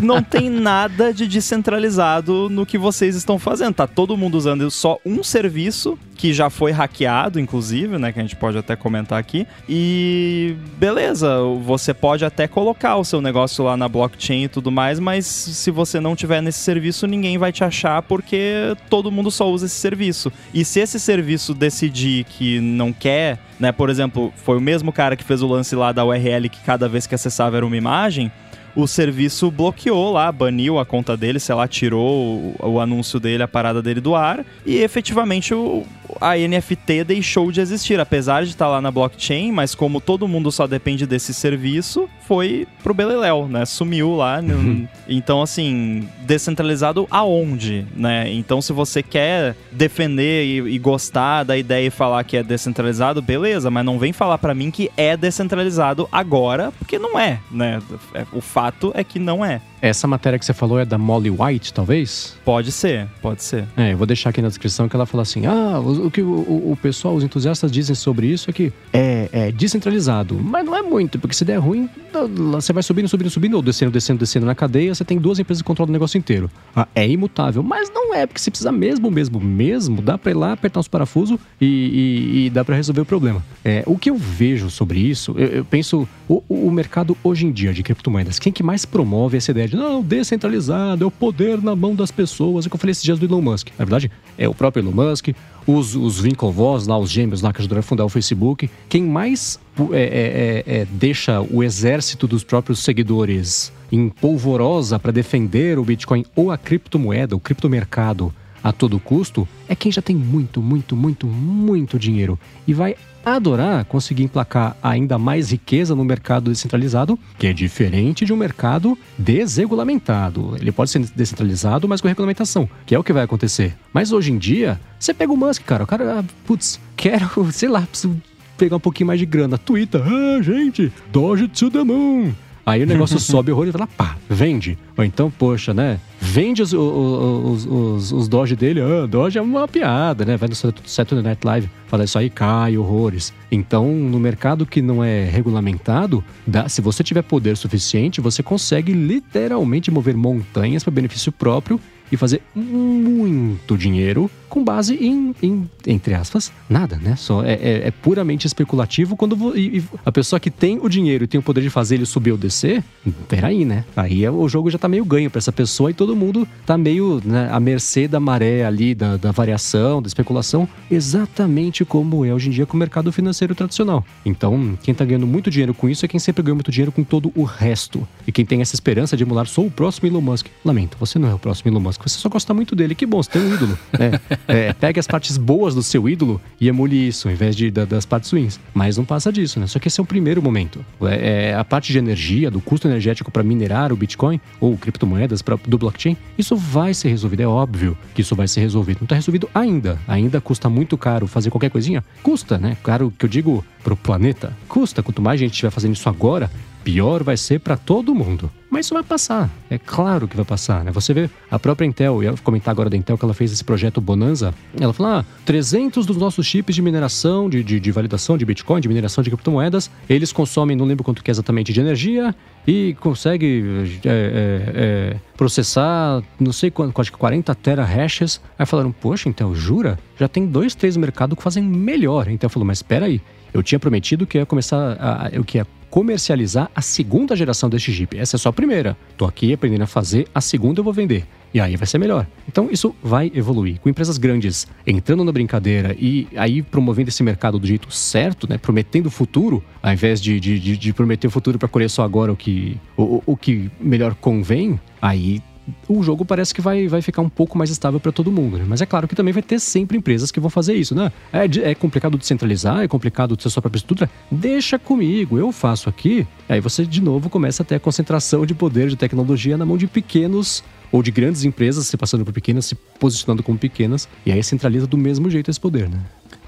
não tem nada de descentralizado no que vocês estão fazendo. Tá todo mundo usando só um serviço que já foi hackeado, inclusive, né? Que a gente pode até comentar aqui. E beleza, você pode até colocar o seu negócio lá na blockchain e tudo mais, mas se você não tiver nesse serviço, ninguém vai te achar porque todo mundo só usa esse serviço. E se esse serviço decidir que não quer, né? Por exemplo, foi o mesmo cara que fez o lance lá da URL que cada vez que acessava era uma imagem o serviço bloqueou lá, baniu a conta dele, sei lá, tirou o, o anúncio dele, a parada dele do ar, e efetivamente o, a NFT deixou de existir, apesar de estar lá na blockchain, mas como todo mundo só depende desse serviço, foi pro Beleléu, né? Sumiu lá. [laughs] Uhum. Então, assim, descentralizado aonde, né? Então, se você quer defender e, e, gostar da ideia e falar que é descentralizado, beleza, mas não vem falar para mim que é descentralizado agora, porque não é, né? É, o fato é que não é. Essa matéria que você falou é da Molly White, talvez? Pode ser, pode ser. É, eu vou deixar aqui na descrição que ela fala assim: ah, o, o que o, o, pessoal, os entusiastas dizem sobre isso é que é, é, descentralizado. Mas não é muito, porque se der ruim, você vai subindo, subindo, subindo, ou descendo, descendo, descendo na cadeia, você tem duas empresas que controlam o negócio inteiro. Ah, é imutável, mas não é, porque você precisa mesmo, mesmo, mesmo, dá pra ir lá, apertar os parafusos e, e, e dá para resolver o problema. É, o que eu vejo sobre isso, eu, eu penso, o, o mercado hoje em dia de criptomoedas, quem que mais promove essa ideia de não, descentralizado, é o poder na mão das pessoas. É o que eu falei esses dias do Elon Musk. Na verdade, é o próprio Elon Musk, os, os Winklevoss lá, os gêmeos lá que ajudaram a fundar o Facebook. Quem mais é, é, é, é deixa o exército dos próprios seguidores em polvorosa para defender o Bitcoin ou a criptomoeda, o criptomercado a todo custo, é quem já tem muito, muito, muito, muito dinheiro e vai adorar conseguir emplacar ainda mais riqueza no mercado descentralizado, que é diferente de um mercado desregulamentado. Ele pode ser descentralizado, mas com regulamentação, que é o que vai acontecer. Mas hoje em dia, você pega o Musk, cara, o cara, ah, putz, quero, [laughs] sei lá, preciso pegar um pouquinho mais de grana. Twitter, ah, gente, Doge to the moon. Aí o negócio [laughs] sobe horror e fala, pá, vende. Ou então, poxa, né? Vende os, os, os, os Doge dele. Ah, Doge é uma piada, né? Vai no Saturday Night Live. Fala isso aí, cai horrores. Então, no mercado que não é regulamentado, dá, se você tiver poder suficiente, você consegue literalmente mover montanhas para benefício próprio e fazer muito dinheiro com base em, em entre aspas, nada, né? Só é, é, é puramente especulativo quando e, e a pessoa que tem o dinheiro e tem o poder de fazer ele subir ou descer, peraí, né? Aí é, o jogo já tá meio ganho para essa pessoa e todo mundo tá meio né, à mercê da maré ali, da, da variação, da especulação, exatamente como é hoje em dia com o mercado financeiro tradicional. Então, quem tá ganhando muito dinheiro com isso é quem sempre ganhou muito dinheiro com todo o resto. E quem tem essa esperança de emular, sou o próximo Elon Musk. Lamento, você não é o próximo Elon Musk, você só gosta muito dele. Que bom, você tem um ídolo. É, [laughs] é, pegue as partes boas do seu ídolo e emule isso, ao invés de, da, das partes ruins. Mas não passa disso, né? Só que esse é o primeiro momento. É, é a parte de energia, do custo energético para minerar o Bitcoin ou criptomoedas pra, do blockchain, isso vai ser resolvido. É óbvio que isso vai ser resolvido. Não está resolvido ainda. Ainda custa muito caro fazer qualquer coisinha? Custa, né? Caro que eu digo pro planeta. Custa. Quanto mais gente estiver fazendo isso agora, pior vai ser para todo mundo. Mas isso vai passar, é claro que vai passar, né? Você vê a própria Intel, eu ia comentar agora da Intel que ela fez esse projeto Bonanza, ela falou, ah, 300 dos nossos chips de mineração, de, de, de validação de Bitcoin, de mineração de criptomoedas, eles consomem, não lembro quanto que é exatamente de energia, e consegue é, é, é, processar, não sei quanto, acho que 40 terahashes. Aí falaram, poxa, Intel, jura? Já tem dois, três no mercado que fazem melhor. Então falou, mas espera aí, eu tinha prometido que ia começar a, que ia comercializar a segunda geração deste Jeep. Essa é só a primeira. Tô aqui aprendendo a fazer, a segunda eu vou vender. E aí vai ser melhor. Então isso vai evoluir. Com empresas grandes entrando na brincadeira e aí promovendo esse mercado do jeito certo, né? Prometendo o futuro, ao invés de, de, de, de prometer o futuro para colher só agora o que, o, o que melhor convém, aí o jogo parece que vai, vai ficar um pouco mais estável para todo mundo, né? Mas é claro que também vai ter sempre empresas que vão fazer isso, né? É, é complicado descentralizar, é complicado ter sua própria estrutura. Deixa comigo, eu faço aqui. Aí você de novo começa a ter a concentração de poder de tecnologia na mão de pequenos ou de grandes empresas se passando por pequenas, se posicionando como pequenas, e aí centraliza do mesmo jeito esse poder, né?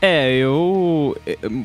É, eu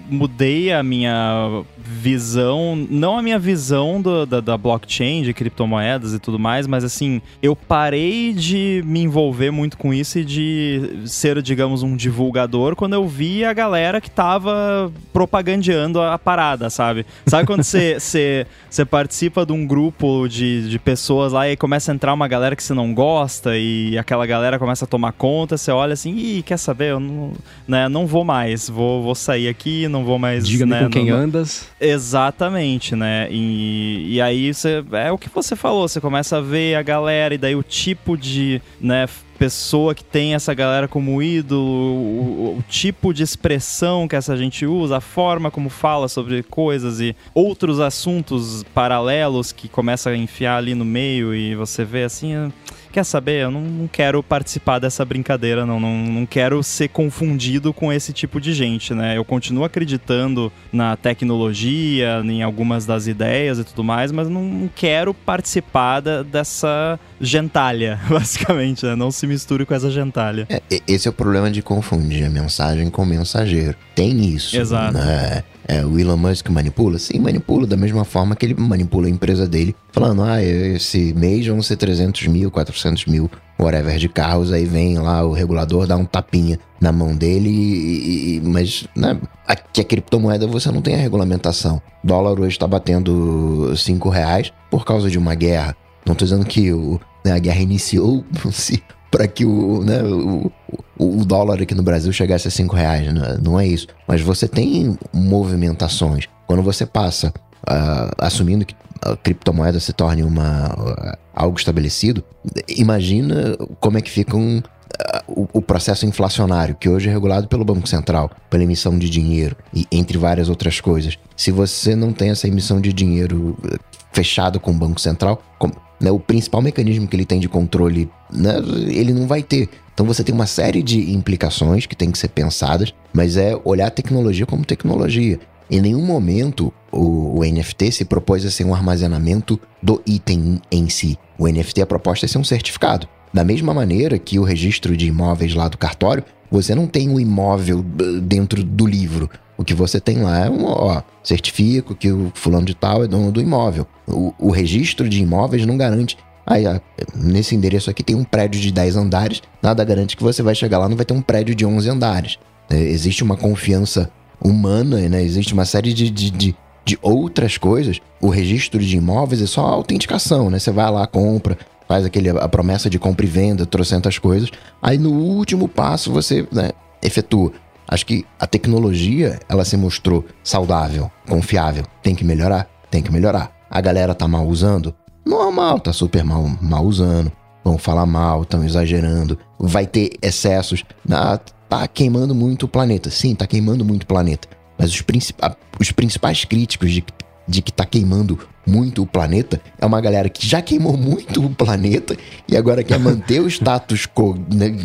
mudei a minha visão, não a minha visão do, da, da, blockchain, de criptomoedas e tudo mais, mas assim, eu parei de me envolver muito com isso e de ser, digamos, um divulgador quando eu vi a galera que tava propagandeando a parada, sabe? Sabe quando [laughs] você, participa de um grupo de, de pessoas lá e começa a entrar uma galera que você não gosta e aquela galera começa a tomar conta, você olha assim, ih, quer saber? Eu não, né, não vou mais, vou, vou sair aqui, não vou mais. Diga-me né, com quem não, andas. Exatamente, né? E, e aí você, é o que você falou, você começa a ver a galera e daí o tipo de, né, pessoa que tem essa galera como ídolo, o, o, tipo de expressão que essa gente usa, a forma como fala sobre coisas e outros assuntos paralelos que começa a enfiar ali no meio e você vê assim quer saber, eu não, quero participar dessa brincadeira, não, não, não quero ser confundido com esse tipo de gente, né? Eu continuo acreditando na tecnologia, em algumas das ideias e tudo mais, mas não quero participar da, dessa gentalha, [laughs] basicamente, né? Não se misture com essa gentalha. É, esse é o problema de confundir a mensagem com o mensageiro. Tem isso. Exato. Né? É, o Elon Musk manipula? Sim, manipula, da mesma forma que ele manipula a empresa dele, falando, ah, esse mês vão ser 300 mil, 400 mil, whatever, de carros, aí vem lá o regulador, dá um tapinha na mão dele, e, e, mas né, aqui a criptomoeda você não tem a regulamentação. O dólar hoje está batendo 5 reais por causa de uma guerra. Não estou dizendo que o, a guerra iniciou para que o, né, o, o, dólar aqui no Brasil chegasse a 5 reais. Né? Não é isso. Mas você tem movimentações. Quando você passa uh, assumindo que a criptomoeda se torne uma, uh, algo estabelecido, imagina como é que fica uh, o, o, processo inflacionário, que hoje é regulado pelo Banco Central, pela emissão de dinheiro, e entre várias outras coisas. Se você não tem essa emissão de dinheiro fechado com o Banco Central, como, né, o principal mecanismo que ele tem de controle, né, ele não vai ter. Então você tem uma série de implicações que tem que ser pensadas, mas é olhar a tecnologia como tecnologia. Em nenhum momento o, o, NFT se propôs a ser um armazenamento do item em si. O NFT, a proposta é ser um certificado. Da mesma maneira que o registro de imóveis lá do cartório, você não tem o um imóvel dentro do livro. O que você tem lá é um, ó, certifico que o fulano de tal é dono do imóvel. O, o registro de imóveis não garante. Aí, nesse endereço aqui tem um prédio de 10 andares, nada garante que você vai chegar lá não vai ter um prédio de 11 andares. É, existe uma confiança humana, né? Existe uma série de, de, de, de outras coisas. O registro de imóveis é só autenticação, né? Você vai lá, compra, faz aquele, a promessa de compra e venda, trocentas coisas. Aí no último passo você né, efetua. Acho que a tecnologia, ela se mostrou saudável, confiável. Tem que melhorar? Tem que melhorar. A galera tá mal usando? Normal, tá super mal, mal usando. Vão falar mal, estão exagerando. Vai ter excessos. Ah, tá queimando muito o planeta. Sim, tá queimando muito o planeta. Mas os, princip os principais críticos de, de que tá queimando muito o planeta é uma galera que já queimou muito o planeta e agora quer manter o status quo né,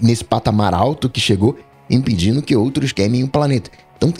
nesse patamar alto que chegou impedindo que outros queimem o planeta. Então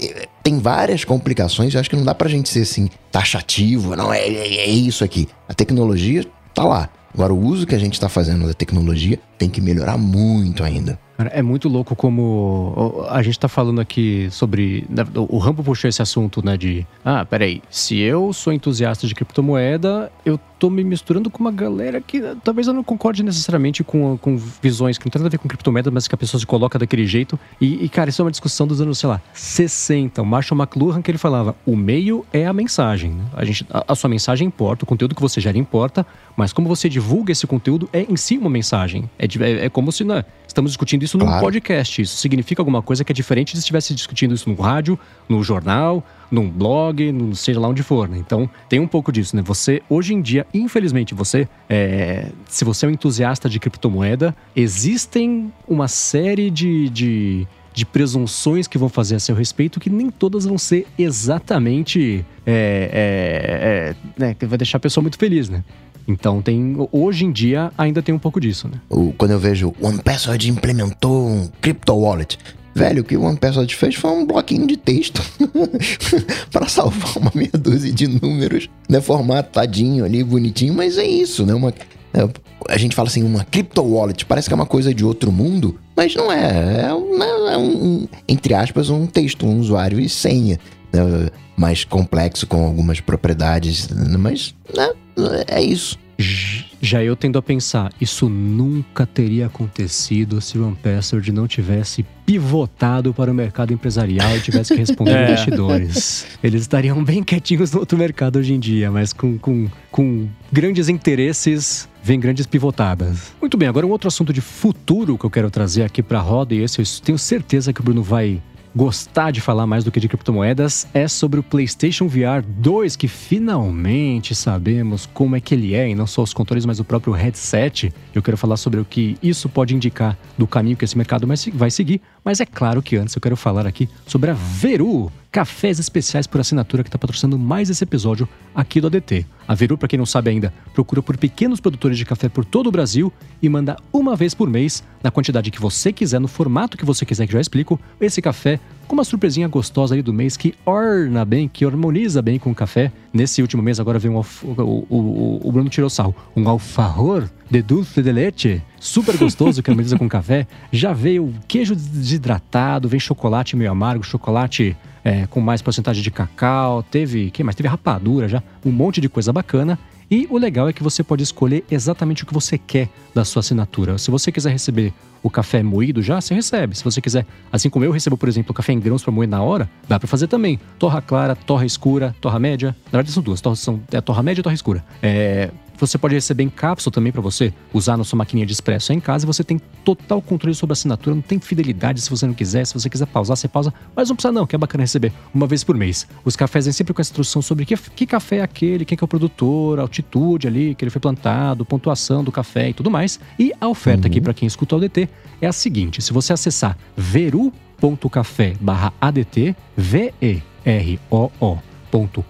tem várias complicações, eu acho que não dá pra gente ser assim, taxativo, não, é, é, é isso aqui. A tecnologia tá lá. Agora, o uso que a gente está fazendo da tecnologia tem que melhorar muito ainda. É muito louco como a gente está falando aqui sobre. Né, o Rambo puxou esse assunto, né? De. Ah, peraí. Se eu sou entusiasta de criptomoeda, eu tô me misturando com uma galera que talvez eu não concorde necessariamente com, com visões que não tem nada a ver com criptomoeda, mas que a pessoa se coloca daquele jeito. E, e, cara, isso é uma discussão dos anos, sei lá, 60. O Marshall McLuhan que ele falava: o meio é a mensagem. Né? A, gente, a, a sua mensagem importa, o conteúdo que você gera importa, mas como você divulga esse conteúdo é em si uma mensagem. É, é, é como se né, estamos discutindo isso claro. num podcast. Isso significa alguma coisa que é diferente se estivesse discutindo isso no rádio, no jornal num blog, no, seja lá onde for, né? Então, tem um pouco disso, né? Você, hoje em dia, infelizmente, você, é, se você é um entusiasta de criptomoeda, existem uma série de, de de presunções que vão fazer a seu respeito que nem todas vão ser exatamente é, é, é, né, que vai deixar a pessoa muito feliz, né? Então tem hoje em dia ainda tem um pouco disso, né? Quando eu vejo One Password implementou um crypto wallet, Velho, o que o One Password fez foi um bloquinho de texto [laughs] para salvar uma meia dúzia de números, né? Formatadinho ali, bonitinho, mas é isso, né? Uma, é, a gente fala assim, uma crypto wallet, parece que é uma coisa de outro mundo, mas não é. É, um, é um entre aspas, um texto, um usuário e senha. Né? Mais complexo, com algumas propriedades, mas né? É isso. Já eu tendo a pensar, isso nunca teria acontecido se o Password não tivesse pivotado para o mercado empresarial e tivesse que responder [laughs] é. investidores. Eles estariam bem quietinhos no outro mercado hoje em dia, mas com, com, com grandes interesses vem grandes pivotadas. Muito bem, agora um outro assunto de futuro que eu quero trazer aqui para a roda, e esse eu tenho certeza que o Bruno vai gostar de falar mais do que de criptomoedas é sobre o PlayStation VR 2, que finalmente sabemos como é que ele é, e não só os controles, mas o próprio headset. Eu quero falar sobre o que isso pode indicar do caminho que esse mercado vai seguir, mas é claro que antes eu quero falar aqui sobre a Veru, cafés especiais por assinatura que está patrocinando mais esse episódio aqui do ADT. A Veru, para quem não sabe ainda, procura por pequenos produtores de café por todo o Brasil e manda uma vez por mês, na quantidade que você quiser, no formato que você quiser, que já explico, esse café com uma surpresinha gostosa ali do mês que orna bem, que harmoniza bem com o café. Nesse último mês agora veio um o, o, o, Bruno tirou sal, um alfajor de dulce de leite, super gostoso que harmoniza com café. Já veio queijo desidratado, vem chocolate meio amargo, chocolate é, com mais porcentagem de cacau, teve, que mais? Teve rapadura já, um monte de coisa bacana. E o legal é que você pode escolher exatamente o que você quer da sua assinatura. Se você quiser receber o café moído já, você recebe. Se você quiser, assim como eu recebo, por exemplo, café em grãos para moer na hora, dá para fazer também. Torra clara, torra escura, torra média. Na verdade são duas, torra, são, é torra média e torra escura. É, você pode receber em cápsula também para você usar na sua maquininha de expresso em casa. Você tem total controle sobre a assinatura, não tem fidelidade se você não quiser. Se você quiser pausar, você pausa. Mas não precisa não, que é bacana receber uma vez por mês. Os cafés vêm sempre com essa instrução sobre que, que café é aquele, quem que é o produtor, a altitude ali, que ele foi plantado, pontuação do café e tudo mais. E a oferta uhum. aqui para quem escuta o DT é a seguinte: se você acessar veru.café/adt, V-E-R-O-O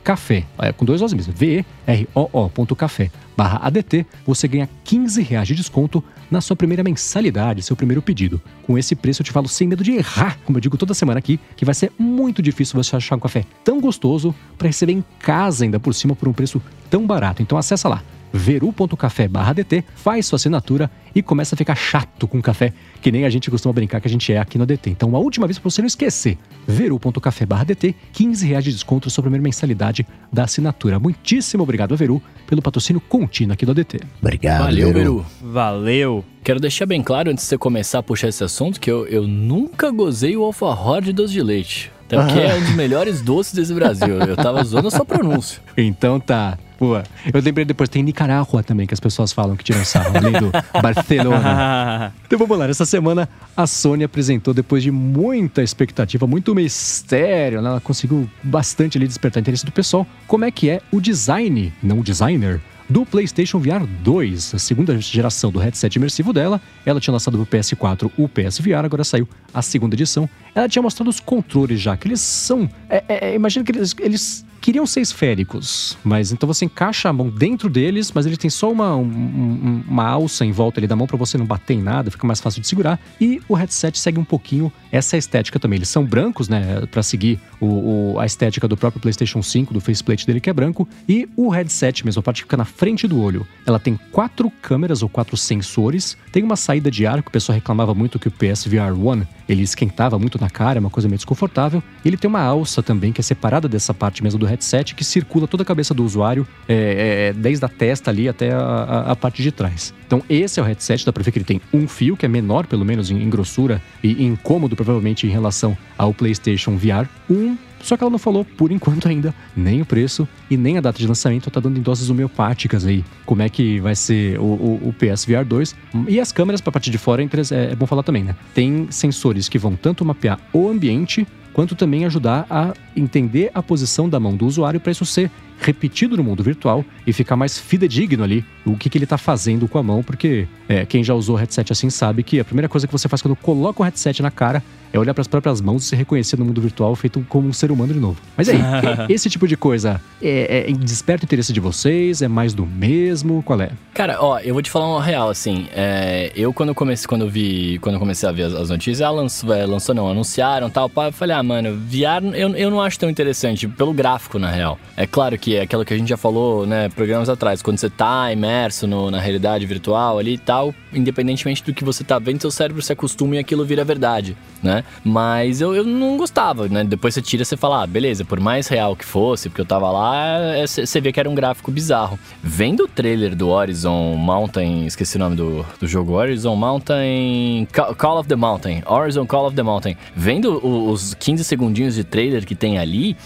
café, é, com dois O's mesmo, V-E-R-O-O.café barra ADT, você ganha 15 reais de desconto na sua primeira mensalidade, seu primeiro pedido. Com esse preço eu te falo sem medo de errar, como eu digo toda semana aqui, que vai ser muito difícil você achar um café tão gostoso para receber em casa ainda por cima por um preço tão barato. Então acessa lá veru.café DT, faz sua assinatura e começa a ficar chato com café, que nem a gente costuma brincar que a gente é aqui no DT. Então, a última vez para você não esquecer, veru.café DT, 15 reais de desconto sobre a primeira mensalidade da assinatura. Muitíssimo obrigado a Veru pelo patrocínio contínuo aqui do DT. Obrigado, Valeu, Veru. Valeu. Quero deixar bem claro, antes de você começar a puxar esse assunto, que eu, eu nunca gozei o alfajor de doce de leite. Até porque é um dos [laughs] melhores doces desse Brasil. Eu tava zoando a sua pronúncia. Então tá. Pô, eu lembrei depois, tem Nicarágua também, que as pessoas falam que tiram sarro, além do [laughs] Barcelona. [laughs] Então vamos lá, nessa semana a Sony apresentou, depois de muita expectativa, muito mistério, né? ela conseguiu bastante ali despertar interesse do pessoal, como é que é o design, não o designer, do PlayStation VR 2, a segunda geração do headset imersivo dela. Ela tinha lançado no PS4 o PSVR, agora saiu a segunda edição. Ela tinha mostrado os controles já, que eles são. É, é, imagina que eles, eles queriam ser esféricos, mas então você encaixa a mão dentro deles, mas ele tem só uma, um- um- uma alça em volta ali da mão para você não bater em nada, fica mais fácil de segurar. E o headset segue um pouquinho essa estética também. Eles são brancos, né, para seguir o, o- a estética do próprio PlayStation 5, do faceplate dele que é branco. E o headset mesmo, a parte que fica na frente do olho, ela tem quatro câmeras ou quatro sensores, tem uma saída de ar que o pessoal reclamava muito que o PSVR 1 ele esquentava muito na cara, é uma coisa meio desconfortável. E ele tem uma alça também que é separada dessa parte mesmo do headset que circula toda a cabeça do usuário, é, é, desde a testa ali até a, a- a parte de trás. Então esse é o headset, dá pra ver que ele tem um fio que é menor, pelo menos em, em grossura e em cômodo provavelmente em relação ao PlayStation VR 1. Só que ela não falou, por enquanto ainda, nem o preço e nem a data de lançamento. Tá dando em doses homeopáticas aí. Como é que vai ser o, o, o PSVR 2. E as câmeras, pra parte de fora, é é, é bom falar também, né? Tem sensores que vão tanto mapear o ambiente, quanto também ajudar a entender a posição da mão do usuário para isso ser repetido no mundo virtual e ficar mais fidedigno ali o que, que ele tá fazendo com a mão, porque é, quem já usou headset assim sabe que a primeira coisa que você faz quando coloca o headset na cara é olhar para as próprias mãos e se reconhecer no mundo virtual feito como um ser humano de novo. Mas aí, [laughs] esse tipo de coisa é, é, desperta o interesse de vocês? É mais do mesmo? Qual é? Cara, ó, eu vou te falar uma real, assim. é, eu, quando comecei, quando eu vi, quando eu comecei a ver as, as notícias, ah, lançou, é, lançou não, anunciaram tal, pá, eu falei, ah, mano, VR eu, eu não acho tão interessante, pelo gráfico, na real. É claro que é aquilo que a gente já falou, né, programas atrás, quando você tá imerso no- na realidade virtual ali e tal, independentemente do que você tá vendo, seu cérebro se acostuma e aquilo vira verdade, né? Mas eu, eu não gostava, né? Depois você tira você fala, ah, beleza, por mais real que fosse, porque eu tava lá, é, você você vê que era um gráfico bizarro. Vendo o trailer do Horizon Mountain, esqueci o nome do, do jogo, Horizon Mountain. Ca- Call of the Mountain. Horizon Call of the Mountain. Vendo os 15 segundinhos de trailer que tem ali,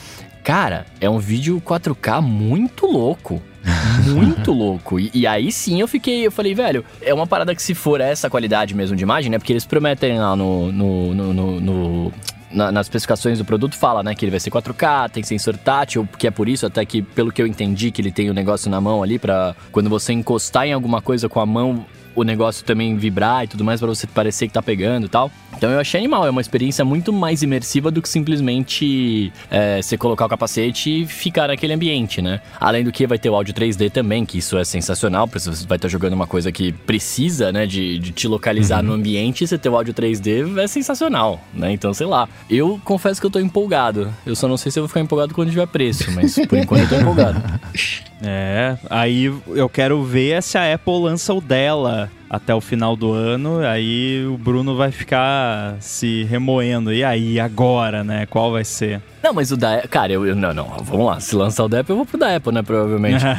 cara, é um vídeo 4K muito louco. [laughs] Muito louco. E, e aí sim eu fiquei, eu falei, velho, é uma parada que se for essa qualidade mesmo de imagem, né? Porque eles prometem lá no. no, no, no- no- na- nas especificações do produto fala, né, que ele vai ser 4K, tem sensor tátil, que é por isso até que, pelo que eu entendi, que ele tem o negócio na mão ali pra quando você encostar em alguma coisa com a mão, o negócio também vibrar e tudo mais pra você parecer que tá pegando e tal. Então eu achei animal, é uma experiência muito mais imersiva do que simplesmente é, você colocar o capacete e ficar naquele ambiente, né? Além do que vai ter o áudio 3D também, que isso é sensacional, porque você vai estar jogando uma coisa que precisa, né, de, de te localizar no ambiente, você ter o áudio 3D é sensacional, né? Então, sei lá. Eu confesso que eu tô empolgado. Eu só não sei se eu vou ficar empolgado quando tiver preço, mas por enquanto eu tô empolgado. [laughs] É, aí eu quero ver se a Apple lança o dela uh, até o final do ano, aí o Bruno vai ficar se remoendo. E aí, agora, né? Qual vai ser? [laughs] Não, mas o da Cara, eu, eu- Não, não. Vamos lá. Se lançar o da Apple, eu vou pro da Apple, né? Provavelmente. [laughs]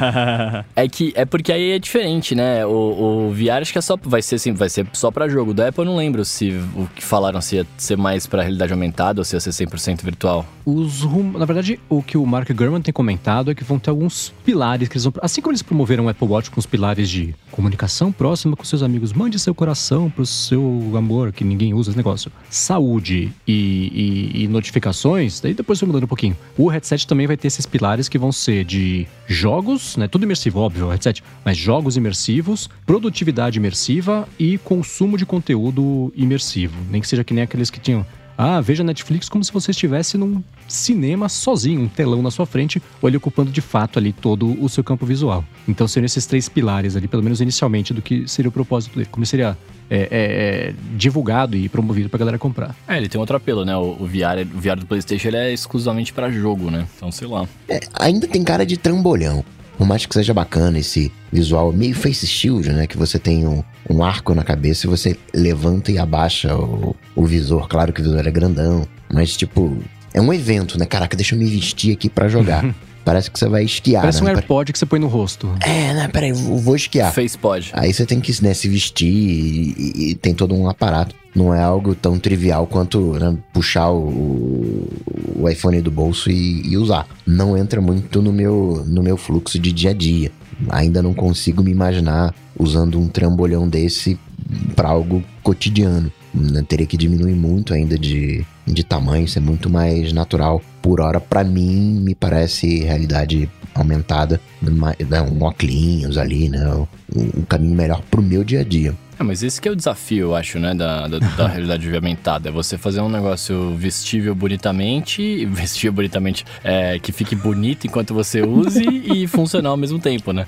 É que é porque aí é diferente, né? O, o VR acho que é só vai ser assim, vai ser só pra jogo. O da Apple eu não lembro se o que falaram se ia ser mais pra realidade aumentada ou se ia ser 100% virtual. Os rum... Na verdade, o que o Mark Gurman tem comentado é que vão ter alguns pilares que eles vão. Assim como eles promoveram o Apple Watch com os pilares de comunicação próxima com seus amigos, mande seu coração pro seu amor, que ninguém usa esse negócio. Saúde e, e- e notificações, daí depois vai mudando um pouquinho. O headset também vai ter esses pilares que vão ser de jogos, né? Tudo imersivo, óbvio, o headset, mas jogos imersivos, produtividade imersiva e consumo de conteúdo imersivo. Nem que seja que nem aqueles que tinham ah, veja Netflix como se você estivesse num cinema sozinho, um telão na sua frente, ou ele ocupando de fato ali todo o seu campo visual. Então seriam esses três pilares ali, pelo menos inicialmente, do que seria o propósito dele. Como seria é, é, é, divulgado e promovido pra galera comprar. É, ele tem outro apelo, né? O, o VR, o VR do PlayStation ele é exclusivamente pra jogo, né? Então, sei lá. É, ainda tem cara de trambolhão. Por mais que seja bacana esse visual meio face shield, né? Que você tem um, um arco na cabeça e você levanta e abaixa o, o visor. Claro que o visor é grandão, mas tipo, é um evento, né? Caraca, deixa eu me vestir aqui para jogar. [laughs] Parece que você vai esquiar, Parece né? um AirPod que você põe no rosto. É, né? Peraí, vou vou esquiar. Face pod. Aí você tem que né, se vestir e, e- e tem todo um aparato. Não é algo tão trivial quanto né, puxar o, o iPhone do bolso e, e usar. Não entra muito no meu, no meu fluxo de dia a dia. Ainda não consigo me imaginar usando um trambolhão desse para algo cotidiano. Né, Teria que diminuir muito ainda de, de tamanho, ser muito mais natural. Por hora, para mim, me parece realidade aumentada, né, um óculos ali, né? Um, caminho melhor pro meu dia a dia. É, mas esse que é o desafio, eu acho, né, da, da, da [laughs] realidade aumentada. É você fazer um negócio vestível bonitamente, [laughs] vestível bonitamente, é, que fique bonito enquanto você use e funcionar ao mesmo tempo, né?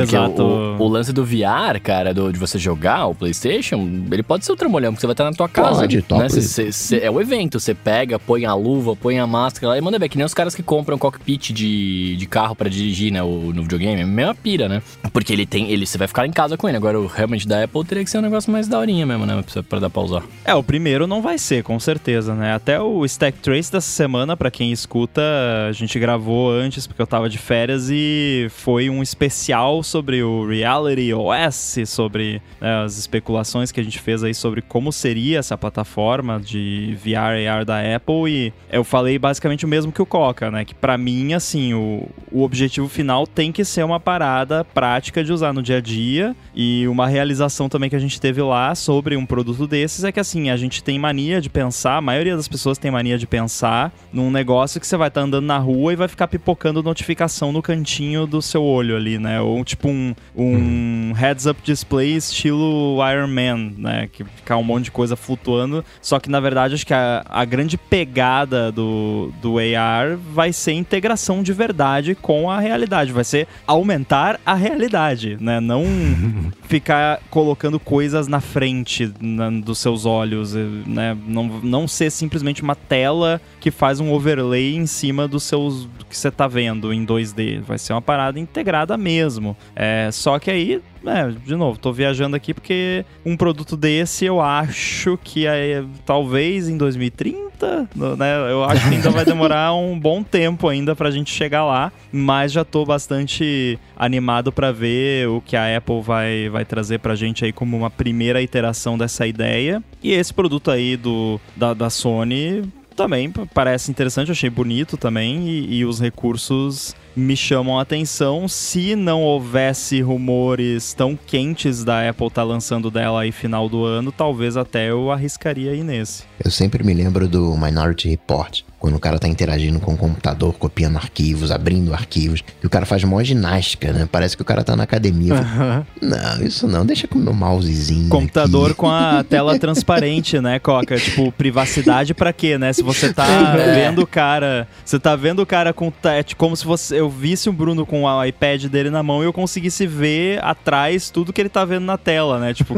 Porque Exato. O, o lance do VR, cara, do, de você jogar o PlayStation, ele pode ser o trambolhão, porque você vai estar na tua casa. Pode, né? top. Cê- cê- cê- é o evento, você pega, põe a luva, põe a máscara lá e manda ver. Que nem os caras que compram cockpit de, de carro pra dirigir, né? O, no videogame. É a mesma pira, né? Porque ele tem. ele Você vai ficar em casa com ele. Agora, o realmente da Apple teria que ser um negócio mais daorinha mesmo, né? Pra, pra dar pra usar. É, o primeiro não vai ser, com certeza, né? Até o Stack Trace dessa semana, pra quem escuta, a gente gravou antes porque eu tava de férias e foi um especial sobre o Reality OS, sobre né, as especulações que a gente fez aí sobre como seria essa plataforma de VR AR da Apple e eu falei basicamente o mesmo que o Coca, né? Que pra mim, assim, o, o objetivo final tem que ser uma parada prática de usar no dia a dia e uma realização também que a gente teve lá sobre um produto desses é que assim, a gente tem mania de pensar, a maioria das pessoas tem mania de pensar num negócio que você vai estar andando na rua e vai ficar pipocando notificação no cantinho do seu olho ali, né? Ou tipo um, um heads-up display estilo Iron Man, né? Que ficar um monte de coisa flutuando. Só que na verdade acho que a, a grande pegada do, do AR vai ser integração de verdade com a realidade. Vai ser aumentar a realidade, né? Não [laughs] ficar colocando coisas na frente na- dos seus olhos, né? Não, não ser simplesmente uma tela que faz um overlay em cima dos seus do que você tá vendo em 2D. Vai ser uma parada integrada mesmo. É, só que aí, é, de novo, tô viajando aqui porque um produto desse eu acho que é, talvez em 2030, no- né? Eu acho que ainda vai demorar um bom tempo ainda pra gente chegar lá, mas já tô bastante animado pra ver o que a Apple vai, vai trazer pra gente aí como uma primeira iteração dessa ideia. E esse produto aí do, da, da Sony também parece interessante, achei bonito também e, e os recursos me chamam a atenção. Se não houvesse rumores tão quentes da Apple estar lançando dela aí final do ano, talvez até eu arriscaria aí nesse. Eu sempre me lembro do Minority Report, quando o cara tá interagindo com o computador, copiando arquivos, abrindo arquivos, e o cara faz mó ginástica, né? Parece que o cara tá na academia. Aham. não, isso não, deixa com o meu mousezinho. Computador aqui." com a [laughs] tela transparente, né, Coca? Tipo, privacidade pra quê, né? Se você tá [laughs] É. vendo o cara, você tá vendo o cara com touch, como se você, eu visse o Bruno com o iPad dele na mão e eu conseguisse ver atrás tudo que ele tá vendo na tela, né? Tipo,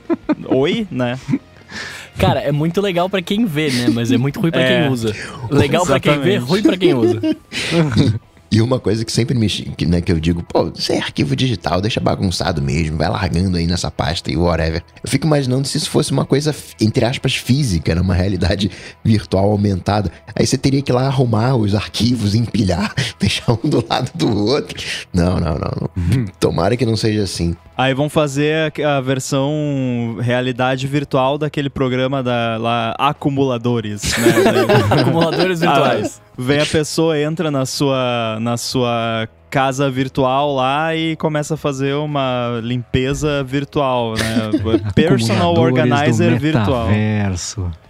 [laughs] oi, né? Cara, é muito legal pra quem vê, né? Mas é muito ruim pra [laughs] É. quem usa. Legal pra quem vê, ruim pra quem usa. [laughs] E uma coisa que sempre me. que, né, que eu digo, pô, isso é arquivo digital, deixa bagunçado mesmo, vai largando aí nessa pasta e whatever. Eu fico imaginando se isso fosse uma coisa, entre aspas, física, né, uma realidade [laughs] virtual aumentada. Aí você teria que ir lá arrumar os arquivos, empilhar, deixar um do lado do outro. Não, não, não. não. Tomara que não seja assim. Aí vão fazer a, a versão realidade virtual daquele programa da lá Acumuladores, né? [laughs] Acumuladores virtuais. Ah, vem a pessoa, entra na sua, na sua casa virtual lá e começa a fazer uma limpeza virtual, né? [laughs] Personal Organizer do virtual.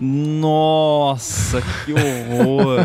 Nossa, que horror!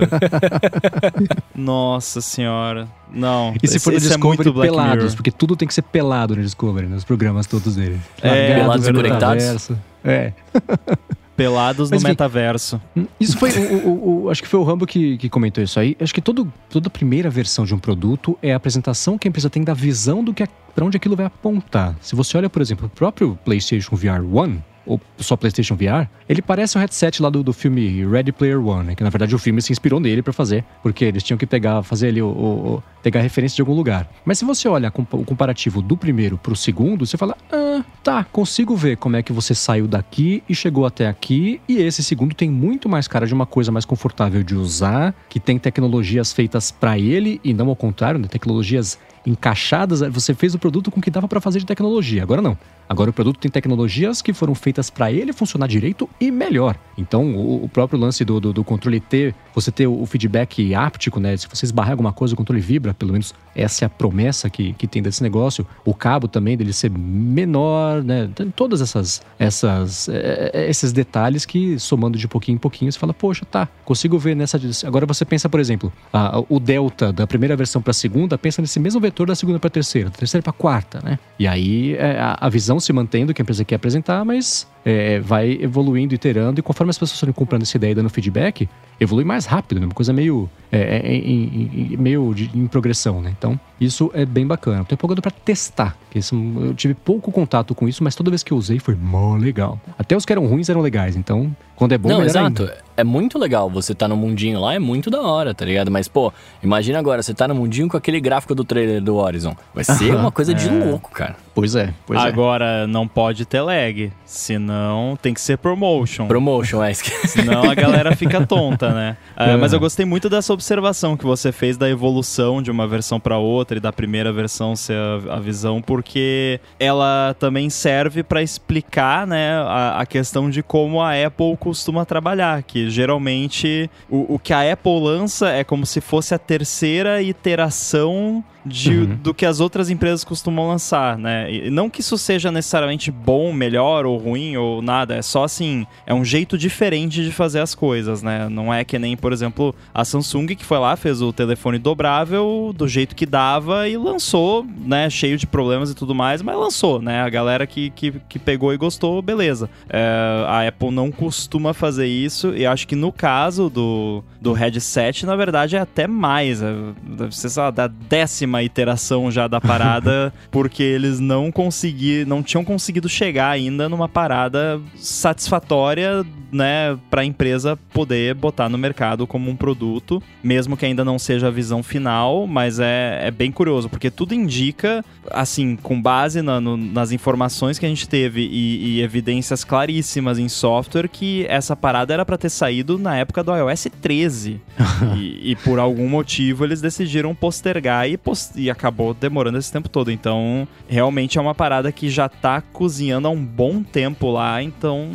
[laughs] Nossa senhora. Não, E se for no é Discovery, muito Black pelados, Mirror. porque tudo tem que ser pelado no Discovery, nos programas todos dele. É, pelados e conectados. É. [laughs] Pelados Mas no enfim. metaverso. Isso foi. o, o- o- acho que foi o Rambo que, que comentou isso aí. Acho que todo, toda primeira versão de um produto é a apresentação que a empresa tem da visão do que para onde aquilo vai apontar. Se você olha, por exemplo, o próprio PlayStation VR One, o só PlayStation VR, ele parece um headset lá do, do filme Ready Player One, né? Que na verdade o filme se inspirou nele para fazer, porque eles tinham que pegar, fazer ali o, o, o pegar referência de algum lugar. Mas se você olha o comparativo do primeiro pro segundo, você fala, ah, tá, consigo ver como é que você saiu daqui e chegou até aqui, e esse segundo tem muito mais cara de uma coisa mais confortável de usar, que tem tecnologias feitas para ele e não ao contrário, né? Tecnologias encaixadas, você fez o produto com o que dava para fazer de tecnologia. Agora não. Agora o produto tem tecnologias que foram feitas para ele funcionar direito e melhor. Então, o, próprio lance do, do, do, controle ter, você ter o feedback áptico, né? Se você esbarrar alguma coisa, o controle vibra, pelo menos essa é a promessa que, que tem desse negócio. O cabo também dele ser menor, né? Tem todas essas, essas, é, é, esses detalhes que, somando de pouquinho em pouquinho, você fala, poxa, tá, consigo ver nessa. Agora você pensa, por exemplo, a, o delta da primeira versão para a segunda, pensa nesse mesmo vetor da segunda para a terceira, da terceira para a quarta, né? E aí é, a, a visão se mantendo que a empresa quer apresentar, mas é, vai evoluindo, iterando, e conforme as pessoas forem comprando essa ideia e dando feedback, evolui mais rápido, né? Uma coisa meio, é, é, em, em, meio de, em progressão, né? Então, isso é bem bacana. Estou empolgado para testar. Isso, eu tive pouco contato com isso, mas toda vez que eu usei foi mó legal. Até os que eram ruins eram legais, então quando é bom, Não, exato. Ainda. É muito legal. Você tá no mundinho lá, é muito da hora, tá ligado? Mas, pô, imagina agora, você tá no mundinho com aquele gráfico do trailer do Horizon. Vai ser uma coisa de [laughs] é. louco, cara. Pois é, pois é. Agora, não pode ter lag. Senão, tem que ser promotion. Promotion, é. [laughs] senão a galera fica tonta, né? É, [laughs] mas eu gostei muito dessa observação que você fez da evolução de uma versão para outra e da primeira versão ser a, a visão, porque ela também serve para explicar, né, a, a questão de como a Apple costuma trabalhar, que geralmente o, o que a Apple lança é como se fosse a terceira iteração de, uhum. do que as outras empresas costumam lançar, né? E não que isso seja necessariamente bom, melhor ou ruim ou nada, é só assim, é um jeito diferente de fazer as coisas, né? Não é que nem, por exemplo, a Samsung que foi lá, fez o telefone dobrável do jeito que dava e lançou, né? Cheio de problemas e tudo mais, mas lançou, né? A galera que, que, que pegou e gostou, beleza. É, a Apple não costuma fazer isso e acho que no caso do, do headset, na verdade, é até mais. É, deve ser, sei lá, da décima uma iteração já da parada, [laughs] porque eles não conseguiram, não tinham conseguido chegar ainda numa parada satisfatória, né, para a empresa poder botar no mercado como um produto, mesmo que ainda não seja a visão final, mas é, é bem curioso, porque tudo indica, assim, com base na, no, nas informações que a gente teve e, e evidências claríssimas em software, que essa parada era para ter saído na época do iOS 13. [laughs] e, e, por algum motivo eles decidiram postergar e postergar e acabou demorando esse tempo todo. Então, realmente é uma parada que já tá cozinhando há um bom tempo lá, então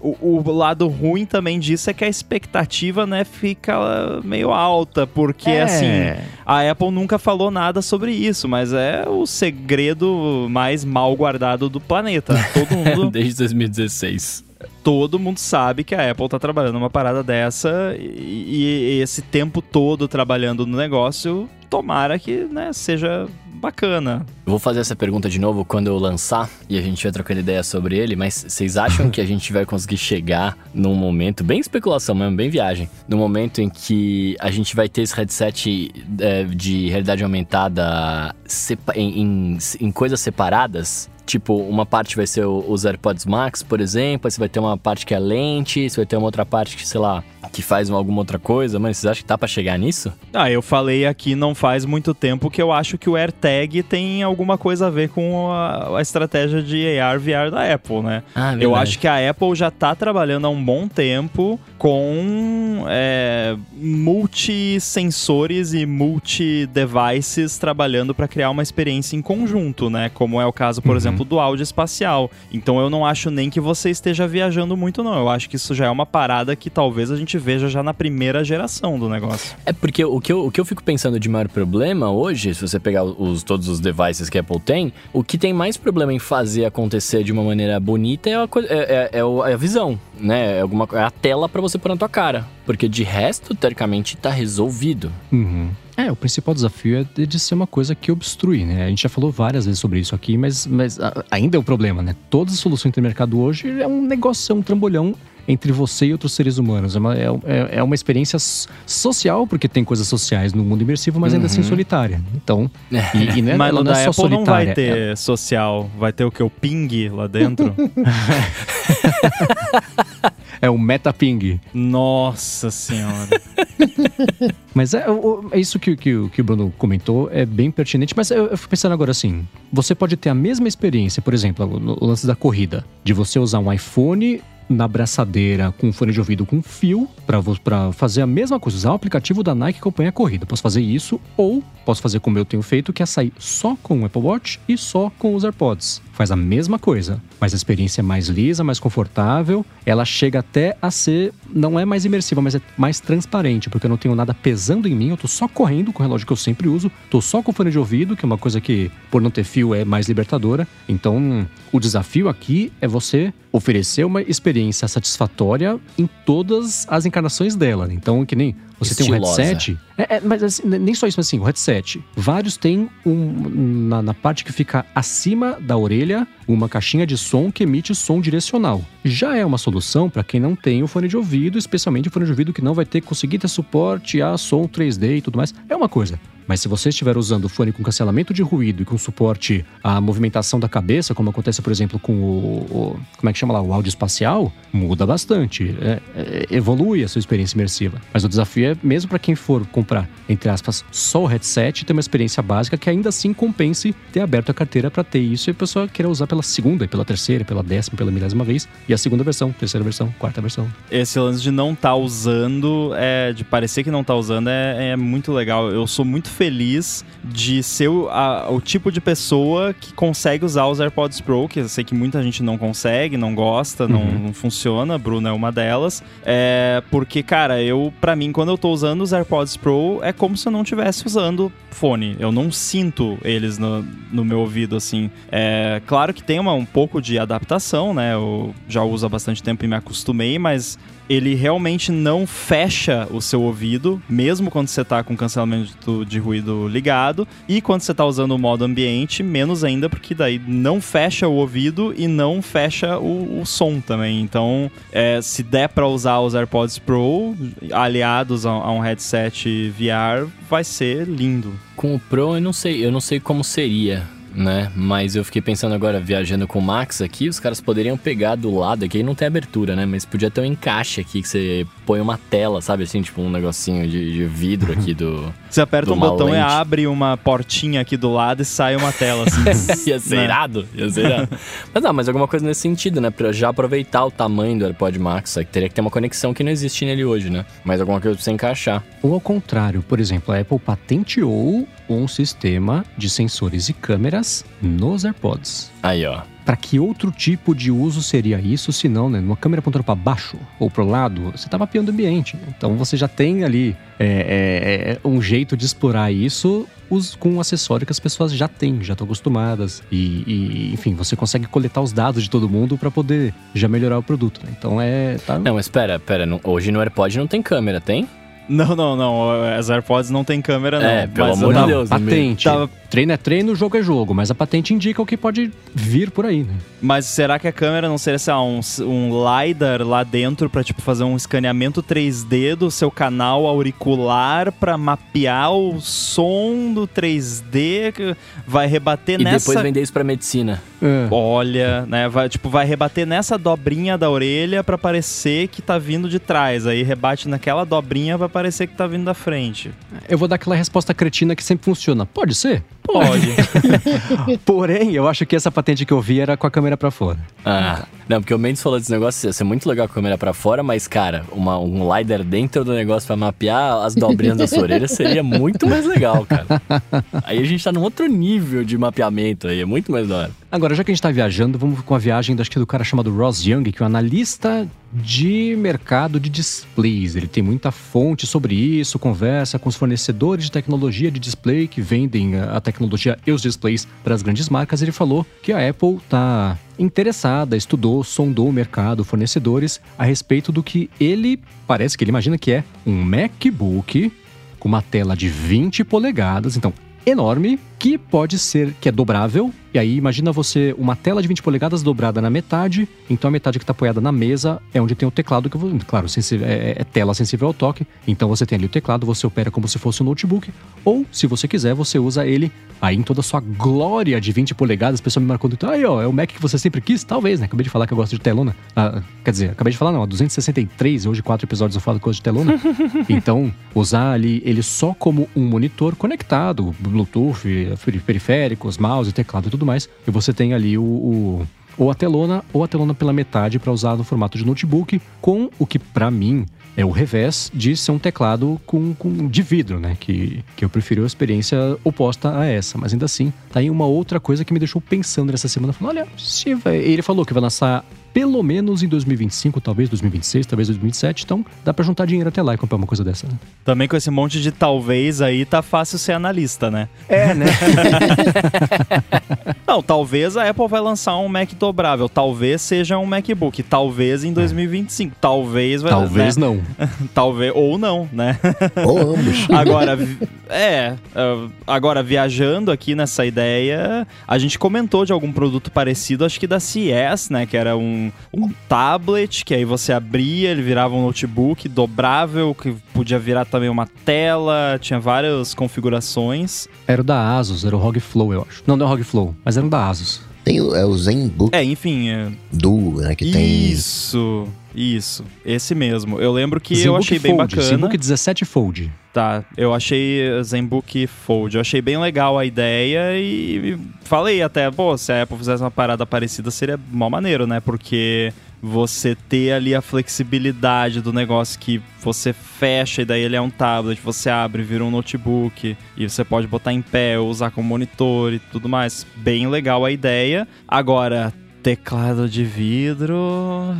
o, o, lado ruim também disso é que a expectativa, né, fica meio alta, porque é. assim, a Apple nunca falou nada sobre isso, mas é o segredo mais mal guardado do planeta. Todo [laughs] mundo. Desde 2016 todo mundo sabe que a Apple tá trabalhando uma parada dessa e, e, esse tempo todo trabalhando no negócio, tomara que né, seja bacana. Eu vou fazer essa pergunta de novo quando eu lançar e a gente vai trocando ideia sobre ele, mas vocês acham [laughs] que a gente vai conseguir chegar num momento, bem especulação mesmo, bem viagem, no momento em que a gente vai ter esse headset é, de realidade aumentada em, em, em coisas separadas? Tipo, uma parte vai ser os AirPods Max, por exemplo, aí você vai ter uma parte que é lente, você vai ter uma outra parte que, sei lá, que faz alguma outra coisa, mas vocês acham que tá pra chegar nisso? Ah, eu falei aqui não faz muito tempo que eu acho que o AirTag tem alguma coisa a ver com a, a estratégia de AR VR da Apple, né? Ah, eu acho que a Apple já tá trabalhando há um bom tempo com é, multi-sensores e multi-devices trabalhando para criar uma experiência em conjunto, né? Como é o caso, por uhum. exemplo, do áudio espacial. Então eu não acho nem que você esteja viajando muito, não. Eu acho que isso já é uma parada que talvez a gente veja já na primeira geração do negócio. É porque o que eu, o que eu fico pensando de maior problema hoje, se você pegar os, todos os devices que a Apple tem, o que tem mais problema em fazer acontecer de uma maneira bonita é a, é, é, é a visão, né? É, alguma, é a tela para você pôr na tua cara. Porque de resto, teoricamente, tá resolvido. Uhum. É, o principal desafio é de ser uma coisa que obstrui, né? A gente já falou várias vezes sobre isso aqui, mas, mas ainda é o problema, né? Todas as soluções do mercado hoje é um negócio, é um trambolhão entre você e outros seres humanos. É uma, é, é- é uma experiência social, porque tem coisas sociais no mundo imersivo, mas ainda assim Uhum. solitária. Então, e, e não é, Mas não da é só Apple não vai solitária. ter social. Vai ter o que? O ping lá dentro? [laughs] É, o metaping. Nossa senhora. [laughs] Mas é, é isso que, que, o- que o Bruno comentou, é bem pertinente. Mas eu, eu fico pensando agora assim: você pode ter a mesma experiência, por exemplo, no, lance da corrida, de você usar um iPhone na braçadeira com um fone de ouvido com fio pra fazer a mesma coisa, usar o aplicativo da Nike que acompanha a corrida. Posso fazer isso ou posso fazer como eu tenho feito, que é sair só com o Apple Watch e só com os AirPods. Faz a mesma coisa, mas a experiência é mais lisa, mais confortável. Ela chega até a ser, não é mais imersiva, mas é mais transparente, porque eu não tenho nada pesando em mim, eu tô só correndo com o relógio que eu sempre uso, tô só com fone de ouvido, que é uma coisa que, por não ter fio, é mais libertadora. Então, o desafio aqui é você oferecer uma experiência satisfatória em todas as encarnações dela. Então, que nem você tem um Estilosa. headset. É, é, mas assim, nem só isso, mas assim, o headset. Vários têm um. Na, na parte que fica acima da orelha, uma caixinha de som que emite som direcional. Já é uma solução para quem não tem o fone de ouvido, especialmente o fone de ouvido que não vai ter conseguir ter suporte a som 3D e tudo mais. É uma coisa. Mas se você estiver usando o fone com cancelamento de ruído e com suporte à movimentação da cabeça, como acontece, por exemplo, com o, o- como é que chama lá, o áudio espacial, muda bastante. É- é- evolui a sua experiência imersiva. Mas o desafio é, mesmo para quem for comprar, entre aspas, só o headset, ter uma experiência básica que ainda assim compense ter aberto a carteira para ter isso e a pessoa queira usar pela segunda, pela terceira, pela décima, pela milésima vez. E a segunda versão, terceira versão, quarta versão. Esse lance de não estar usando, é, de parecer que não tá usando, é, é muito legal. Eu sou muito feliz de ser o, a- o tipo de pessoa que consegue usar os AirPods Pro, que eu sei que muita gente não consegue, não gosta, não, Uhum. não funciona. A Bruna é uma delas. É, porque, cara, eu, para mim, quando eu tô usando os AirPods Pro, é como se eu não estivesse usando fone. Eu não sinto eles no, no meu ouvido, assim. É claro que tem uma, um pouco de adaptação, né? Eu já uso há bastante tempo e me acostumei, mas ele realmente não fecha o seu ouvido, mesmo quando você tá com cancelamento de ruído ligado, e quando você tá usando o modo ambiente, menos ainda, porque daí não fecha o ouvido e não fecha o, o som também. Então, é, se der pra usar os AirPods Pro aliados a, a um headset VR, vai ser lindo. Com o Pro, eu não sei, eu não sei como seria, né? Mas eu fiquei pensando agora, viajando com o Max aqui, os caras poderiam pegar do lado aqui, não tem abertura, né? Mas podia ter um encaixe aqui que você põe uma tela, sabe assim, tipo um negocinho de, de vidro aqui do. [laughs] Você aperta De um botão e lente. abre uma portinha aqui do lado e sai uma tela assim. [laughs] ia ser Né? irado, ia ser irado. [laughs] mas não, mas alguma coisa nesse sentido, né? Pra já aproveitar o tamanho do AirPod Max, que teria que ter uma conexão que não existe nele hoje, né? Mas alguma coisa pra você encaixar. Ou ao contrário, por exemplo, a Apple patenteou um sistema de sensores e câmeras nos AirPods. Aí, ó. Para que outro tipo de uso seria isso, se não, né? Numa câmera apontando para baixo ou para o lado, você está mapeando o ambiente. Então você já tem ali é, é, é, um jeito de explorar isso os- com um acessório que as pessoas já têm, já estão acostumadas. E, e, enfim, você consegue coletar os dados de todo mundo para poder já melhorar o produto. né? Então é. Tá, Não, mas espera, pera. não- hoje no AirPod não tem câmera, tem? Não, não, não. As AirPods não tem câmera, não. É, pelo Mas amor de Deus. patente. Tava- Treino é treino, jogo é jogo, mas a patente indica o que pode vir por aí, né? Mas será que a câmera não seria, sei lá, um, um LiDAR lá dentro pra, tipo, fazer um escaneamento 3D do seu canal auricular pra mapear o som do 3D que vai rebater E nessa... depois vender isso pra medicina. Olha, né? Vai, tipo, vai rebater nessa dobrinha da orelha pra parecer que tá vindo de trás. Aí rebate naquela dobrinha vai parecer que tá vindo da frente. Eu vou dar aquela resposta cretina que sempre funciona. Pode ser? Pode. [laughs] Porém, eu acho que essa patente que eu vi era com a câmera pra fora. Ah, não, porque o Mendes falou desse negócio, ia ser muito legal com a câmera pra fora, mas, cara, uma, um LiDAR dentro do negócio pra mapear as dobrinhas da sua orelha seria muito mais legal, cara. Aí a gente tá num outro nível de mapeamento aí, é muito mais da hora. Agora, já que a gente tá viajando, vamos com a viagem acho que do cara chamado Ross Young, que é um analista de mercado de displays. Ele tem muita fonte sobre isso, conversa com os fornecedores de tecnologia de display que vendem a tecnologia e os displays para as grandes marcas. Ele falou que a Apple tá interessada, estudou, sondou o mercado, fornecedores a respeito do que ele parece que ele imagina que é um MacBook com uma tela de 20 polegadas, então enorme, que pode ser que é dobrável E aí, imagina você, uma tela de 20 polegadas dobrada na metade, então a metade que está apoiada na mesa é onde tem o teclado, que, claro, sensível, é, é, tela sensível ao toque, então você tem ali o teclado, você opera como se fosse um notebook, ou, se você quiser, você usa ele aí em toda a sua glória de 20 polegadas, o pessoal me marcou do aí, ó, é o Mac que você sempre quis? Talvez, né? Acabei de falar que eu gosto de telona. Ah, quer dizer, acabei de falar, não, 263, hoje quatro episódios eu falo gosto de telona. [laughs] então, usar ali ele só como um monitor conectado, Bluetooth, periféricos, mouse, teclado e tudo mais, e você tem ali o, o ou a telona ou a telona pela metade para usar no formato de notebook, com o que para mim é o revés de ser um teclado com, com de vidro, né? Que, que eu prefiro a experiência oposta a essa. Mas ainda assim, tá aí uma outra coisa que me deixou pensando nessa semana. Falando, olha, se vai... ele falou que vai lançar pelo menos em 2025, talvez 2026, talvez 2027. Então dá para juntar dinheiro até lá e comprar uma coisa dessa. Né? Também com esse monte de talvez aí, tá fácil ser analista, né? É, né? [laughs] Não, talvez a Apple vai lançar um Mac dobrável. Talvez seja um MacBook. Talvez em 2025. Talvez vai Talvez né? não. [laughs] talvez, ou não, né? [laughs] Ou ambos. Agora, é. Agora, viajando aqui nessa ideia, a gente comentou de algum produto parecido, acho que da CS, né? Que era um um, tablet, que aí você abria, ele virava um notebook dobrável, que podia virar também uma tela, tinha várias configurações. Era o da Asus, era o ROG Flow, eu acho. Não, não é o ROG Flow, mas era o da Asus. Tem é o ZenBook. É, enfim. É... Duo, né, que Isso. tem... Isso. Isso, esse mesmo. Eu lembro que Zenbook eu achei bem Fold, bacana. ZenBook 17 Fold. Tá, eu achei ZenBook Fold. Eu achei bem legal a ideia e falei até, pô, se a Apple fizesse uma parada parecida seria mal maneiro, né? Porque você ter ali a flexibilidade do negócio que você fecha e daí ele é um tablet, você abre, vira um notebook e você pode botar em pé, usar como monitor e tudo mais. Bem legal a ideia. Agora, teclado de vidro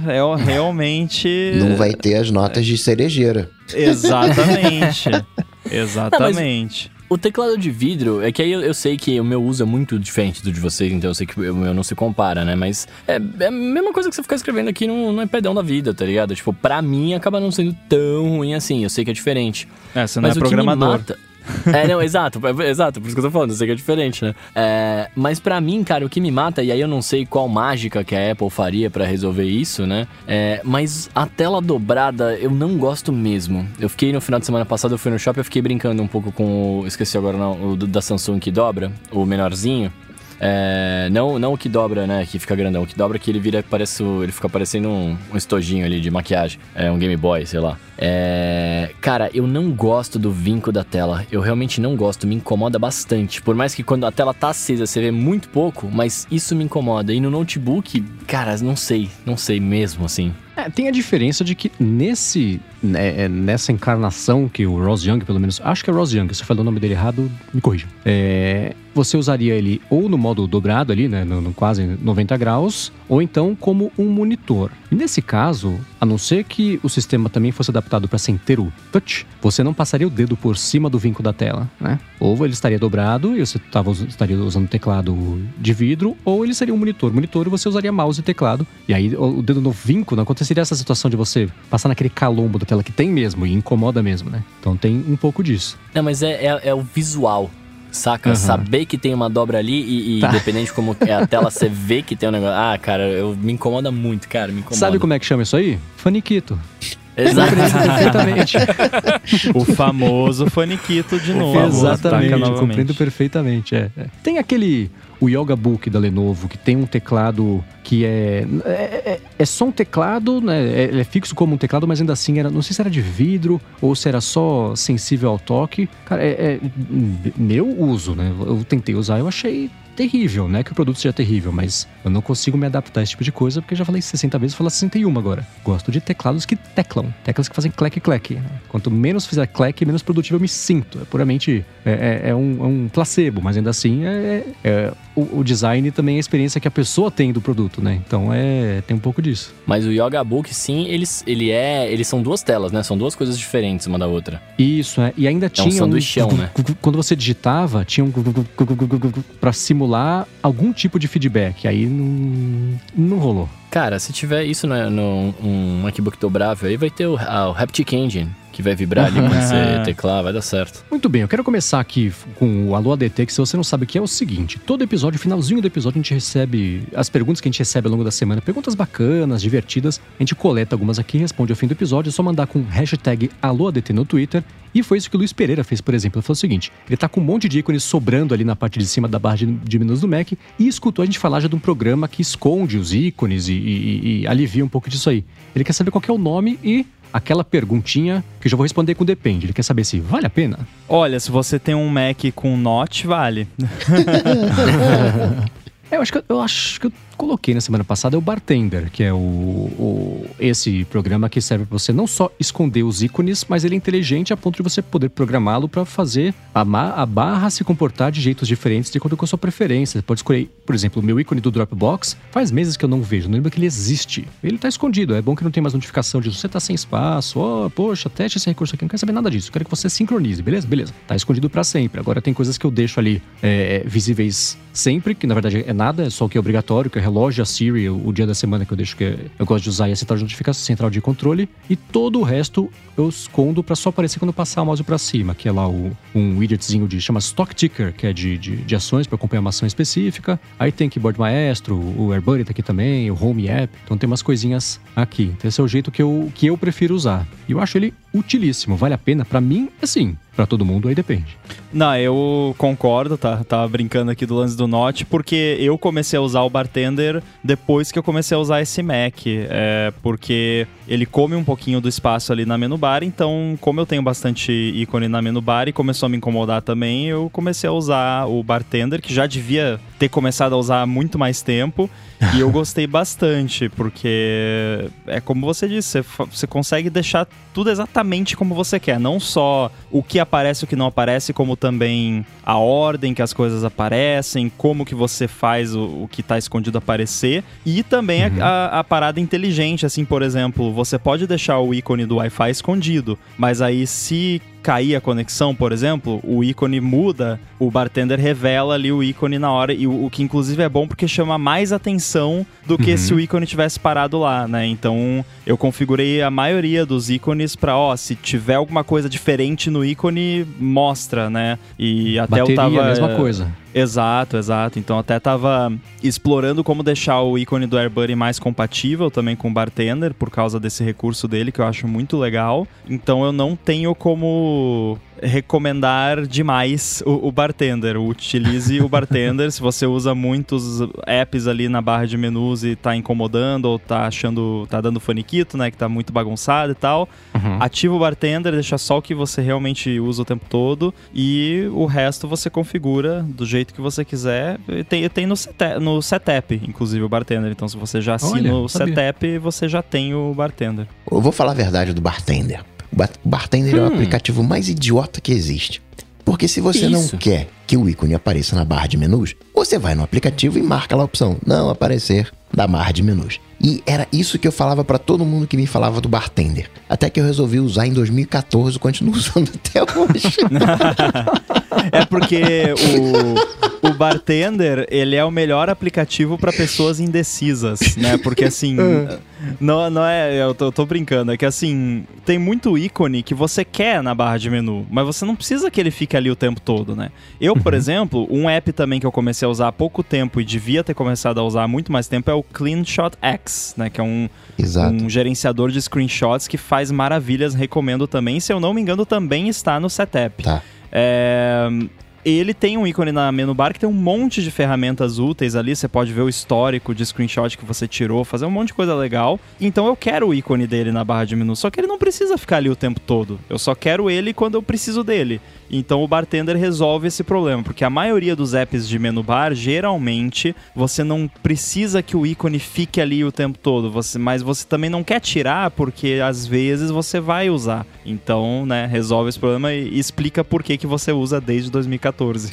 é [laughs] realmente. Não vai ter as notas de cerejeira. Exatamente. [laughs] Exatamente. Não, o teclado de vidro, é que aí eu, eu, sei que o meu uso é muito diferente do de vocês, então eu sei que o meu não se compara, né? Mas é, é a mesma coisa que você ficar escrevendo aqui no, no iPadão da vida, tá ligado? Tipo, pra mim acaba não sendo tão ruim assim, eu sei que é diferente. É, você não Mas é programador. Mata, [laughs] é, não, exato, é, exato, por isso que eu tô falando, eu sei que é diferente, né? É, mas para mim, cara, o que me mata, e aí eu não sei qual mágica que a Apple faria para resolver isso, né? É, mas a tela dobrada eu não gosto mesmo. Eu fiquei no final de semana passado, eu fui no shopping, eu fiquei brincando um pouco com o. Esqueci agora não, o da Samsung que dobra, o menorzinho. É, não, não o que dobra, né? Que fica grandão. O que dobra é que ele vira, parece, ele fica parecendo um, um estojinho ali de maquiagem. É um Game Boy, sei lá. É, cara, eu não gosto do vinco da tela. Eu realmente não gosto, me incomoda bastante. Por mais que quando a tela tá acesa você vê muito pouco, mas isso me incomoda. E no notebook, cara, não sei, não sei mesmo assim. É, tem a diferença de que nesse né, é, nessa encarnação que o Ross Young, pelo menos, acho que é Ross Young, se eu falei o nome dele errado, me corrija. É, você usaria ele ou no modo dobrado ali, né, no, no, quase 90 graus, ou então como um monitor. E nesse caso, a não ser que o sistema também fosse adaptado para ser inteiro touch, você não passaria o dedo por cima do vinco da tela, né? Ou ele estaria dobrado e você tava, estaria usando teclado de vidro, ou ele seria um monitor. Monitor você usaria mouse e teclado. E aí o dedo no vinco não aconteceria essa situação de você passar naquele calombo da tela que tem mesmo e incomoda mesmo, né? Então tem um pouco disso. Não, mas é, é, é o visual Saca? Uhum. Saber que tem uma dobra ali e, e tá. independente de como é a [laughs] tela, você vê que tem um negócio. Ah, cara, eu, me incomoda muito, cara. Me incomoda. Sabe como é que chama isso aí? Faniquito. Exatamente. perfeitamente. [laughs] o famoso faniquito de [laughs] novo. Exatamente, compreendo perfeitamente. É, é. Tem aquele o Yoga Book da Lenovo, que tem um teclado que é. É, é, é só um teclado, né? É, ele é fixo como um teclado, mas ainda assim era. Não sei se era de vidro ou se era só sensível ao toque. Cara, é, é meu uso, né? Eu tentei usar, eu achei terrível, né? Que o produto seja terrível, mas eu não consigo me adaptar a esse tipo de coisa porque já falei 60 vezes, vou falar 61 agora. Gosto de teclados que teclam, teclas que fazem clec clec. Quanto menos fizer clec, menos produtivo eu me sinto. É puramente é, é, é, um, é um, placebo, mas ainda assim é, é o, o, design também é a experiência que a pessoa tem do produto, né? Então é tem um pouco disso. Mas o Yoga Book, sim, eles, ele é, eles são duas telas, né? São duas coisas diferentes uma da outra. Isso, é. E ainda tinha é um sanduichão, um, né? Quando você digitava, tinha um para simular algum tipo de feedback. Aí não, não rolou. Cara, se tiver isso no, no um MacBook dobrável, aí vai ter o, a, o Haptic Engine, que vai vibrar ali quando você [laughs] teclar, vai dar certo. Muito bem, eu quero começar aqui com o Alô ADT, que se você não sabe o que é, é o seguinte: todo episódio, finalzinho do episódio, a gente recebe as perguntas que a gente recebe ao longo da semana, perguntas bacanas, divertidas. A gente coleta algumas aqui, responde ao fim do episódio, é só mandar com hashtag AlôADT no Twitter. E foi isso que o Luiz Pereira fez, por exemplo. Ele falou o seguinte: ele tá com um monte de ícones sobrando ali na parte de cima da barra de, de menus do Mac e escutou a gente falar já de um programa que esconde os ícones e, e, e alivia um pouco disso aí. Ele quer saber qual que é o nome e aquela perguntinha que eu já vou responder com depende. Ele quer saber se vale a pena. Olha, se você tem um Mac com Note, vale. É, [laughs] eu acho que eu, eu acho que eu coloquei na semana passada é o Bartender, que é o, o esse programa que serve para você não só esconder os ícones, mas ele é inteligente a ponto de você poder programá-lo para fazer a, a, barra se comportar de jeitos diferentes de acordo com a sua preferência. Você pode escolher, por exemplo, o meu ícone do Dropbox. Faz meses que eu não vejo, não lembro que ele existe. Ele está escondido. É bom que não tem mais notificação de você tá sem espaço. Oh, poxa, teste esse recurso aqui. Não quero saber nada disso. Quero que você sincronize, beleza? Beleza. Tá escondido para sempre. Agora tem coisas que eu deixo ali é, visíveis sempre, que na verdade é nada, é só o que é obrigatório, que é relógio, a Siri, o, dia da semana que eu deixo que eu gosto de usar e a central de notificação, central de controle, e todo o resto eu escondo para só aparecer quando passar o mouse para cima, que é lá o, um widgetzinho de chama Stock Ticker, que é de, de, de ações para acompanhar uma ação específica. Aí tem Keyboard Maestro, o AirBuddy tá aqui também, o Home App, então tem umas coisinhas aqui. Então esse é o jeito que eu, que eu prefiro usar. E eu acho ele utilíssimo, vale a pena para mim, assim, para todo mundo aí depende. Não, eu concordo, tá? Tava brincando aqui do lance do Note, porque eu comecei a usar o Bartender depois que eu comecei a usar esse Mac. É, porque ele come um pouquinho do espaço ali na menu bar, então, como eu tenho bastante ícone na menu bar e começou a me incomodar também, eu comecei a usar o Bartender, que já devia ter começado a usar há muito mais tempo. e eu [laughs] gostei bastante, porque é como você disse, você, você consegue deixar tudo exatamente como você quer. Não só o que aparece o que não aparece, como também a ordem que as coisas aparecem, como que você faz o, o que está escondido aparecer. E também uhum. a, a, parada inteligente, assim, por exemplo, você pode deixar o ícone do Wi-Fi escondido, mas aí se cair a conexão, por exemplo, o ícone muda, o bartender revela ali o ícone na hora, e o, o que inclusive é bom porque chama mais atenção do que uhum. se o ícone tivesse parado lá, né? Então eu configurei a maioria dos ícones para, ó, se tiver alguma coisa diferente no ícone, mostra, né? E até Bateria, eu tava. a mesma coisa. Exato, exato. Então até tava explorando como deixar o ícone do AirBuddy mais compatível também com o Bartender, por causa desse recurso dele que eu acho muito legal. Então eu não tenho como recomendar demais o, o bartender. Utilize o bartender. [laughs] Se você usa muitos apps ali na barra de menus e tá incomodando ou tá achando, tá dando faniquito, né, que tá muito bagunçado e tal, uhum. ativa o bartender, deixa só o que você realmente usa o tempo todo e o resto você configura do jeito que você quiser. Tem, tem no, setup, no setup, inclusive, o bartender. Então, se você já assina Olha, o setup, você já tem o bartender. Eu vou falar a verdade do bartender. O Bartender hum. é o hum. aplicativo mais idiota que existe. Porque se você Isso. não quer que o ícone apareça na barra de menus, você vai no aplicativo e marca lá a opção não aparecer da barra de menus. E era isso que eu falava para todo mundo que me falava do bartender. Até que eu resolvi usar em 2014, continuo [laughs] usando até hoje. [laughs] é porque o, o bartender, ele é o melhor aplicativo para pessoas indecisas, né? Porque assim, [laughs] é. Não, não é. Eu tô, eu tô, brincando. É que assim, tem muito ícone que você quer na barra de menu, mas você não precisa que ele fique ali o tempo todo, né? Eu, por uhum. exemplo, um app também que eu comecei a usar há pouco tempo e devia ter começado a usar há muito mais tempo é o CleanShot X, né? Que é um, um gerenciador de screenshots que faz maravilhas. Recomendo também. Se eu não me engano, também está no setup. Tá. É, ele tem um ícone na menu bar que tem um monte de ferramentas úteis ali. Você pode ver o histórico de screenshot que você tirou, fazer um monte de coisa legal. Então eu quero o ícone dele na barra de menu. Só que ele não precisa ficar ali o tempo todo. Eu só quero ele quando eu preciso dele. Então o bartender resolve esse problema, porque a maioria dos apps de menu bar, geralmente, você não precisa que o ícone fique ali o tempo todo, você, mas você também não quer tirar, porque às vezes você vai usar. Então, né, resolve esse problema e explica por que, que você usa desde 2014.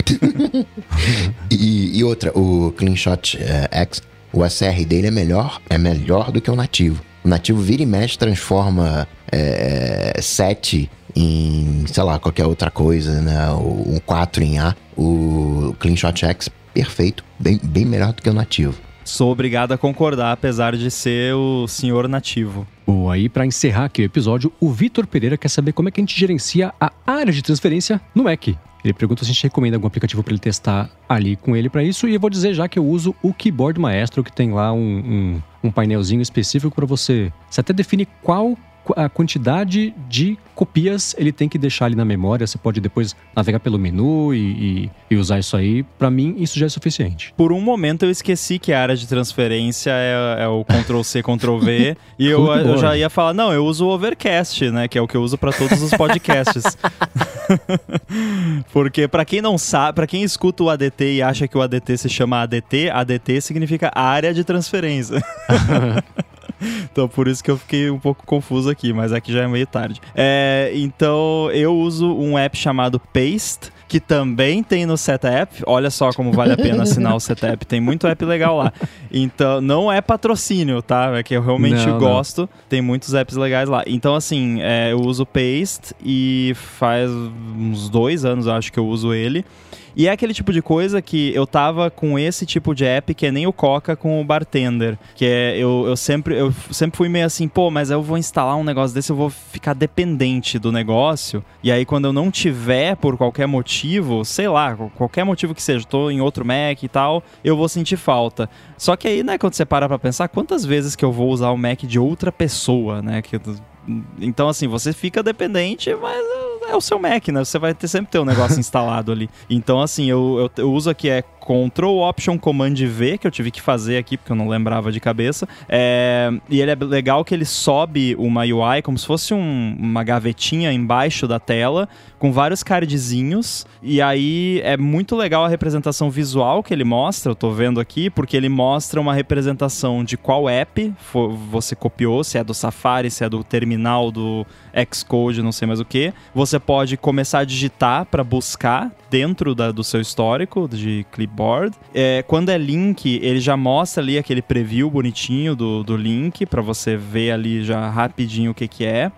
[laughs] e, e, outra, o CleanShot é, X, o SR dele é melhor, é melhor do que o nativo. O nativo vira e mexe, transforma é, 7 em, sei lá, qualquer outra coisa, né? Um 4 em A. O CleanShot X, perfeito, bem, bem melhor do que o nativo. Sou obrigado a concordar, apesar de ser o senhor nativo. Boa, e para encerrar aqui o episódio, o Vitor Pereira quer saber como é que a gente gerencia a área de transferência no Mac. Ele pergunta se a gente recomenda algum aplicativo para ele testar ali com ele para isso. E eu vou dizer já que eu uso o Keyboard Maestro, que tem lá um, um, um painelzinho específico para você. Você até define qual a quantidade de copias ele tem que deixar ali na memória. Você pode depois navegar pelo menu e, e, e usar isso aí. Para mim, isso já é suficiente. Por um momento eu esqueci que a área de transferência é, é o Ctrl C, Ctrl V. e eu, eu, já ia falar, não, eu uso o Overcast, né? Que é o que eu uso para todos os podcasts. [laughs] Porque para quem não sabe, para quem escuta o ADT e acha que o ADT se chama ADT, ADT significa área de transferência. [laughs] [laughs] então por isso que eu fiquei um pouco confuso aqui, mas aqui já é meio tarde. É, então eu uso um app chamado Paste, que também tem no Setup. Olha só como vale a pena assinar o Setup. Tem muito app legal lá. Então, não é patrocínio, tá? É que eu realmente não, gosto. Não. Tem muitos apps legais lá. Então, assim, é, eu uso Paste e faz uns dois anos, acho que eu uso ele. E é aquele tipo de coisa que eu tava com esse tipo de app que é nem o Coca com o Bartender. Que é, eu, eu, sempre, eu sempre fui meio assim, pô, mas eu vou instalar um negócio desse, eu vou ficar dependente do negócio. E aí, quando eu não tiver, por qualquer motivo, sei lá, qualquer motivo que seja, tô em outro Mac e tal, eu vou sentir falta. Só que aí, né, quando você para pra pensar, quantas vezes que eu vou usar o Mac de outra pessoa, né? Que, então, assim, você fica dependente, mas é o seu Mac, né? Você vai ter, sempre ter um negócio instalado ali. Então, assim, eu, eu, eu uso aqui é Ctrl Option Command V, que eu tive que fazer aqui porque eu não lembrava de cabeça. É, e ele é legal que ele sobe uma UI como se fosse um, uma gavetinha embaixo da tela, com vários cardzinhos. E aí é muito legal a representação visual que ele mostra, eu tô vendo aqui, porque ele mostra uma representação de qual app você copiou, se é do Safari, se é do terminal do Xcode, não sei mais o que. Você pode começar a digitar para buscar dentro da, do seu histórico de clipboard. É, quando é link, ele já mostra ali aquele preview bonitinho do, do link para você ver ali já rapidinho o que, que é.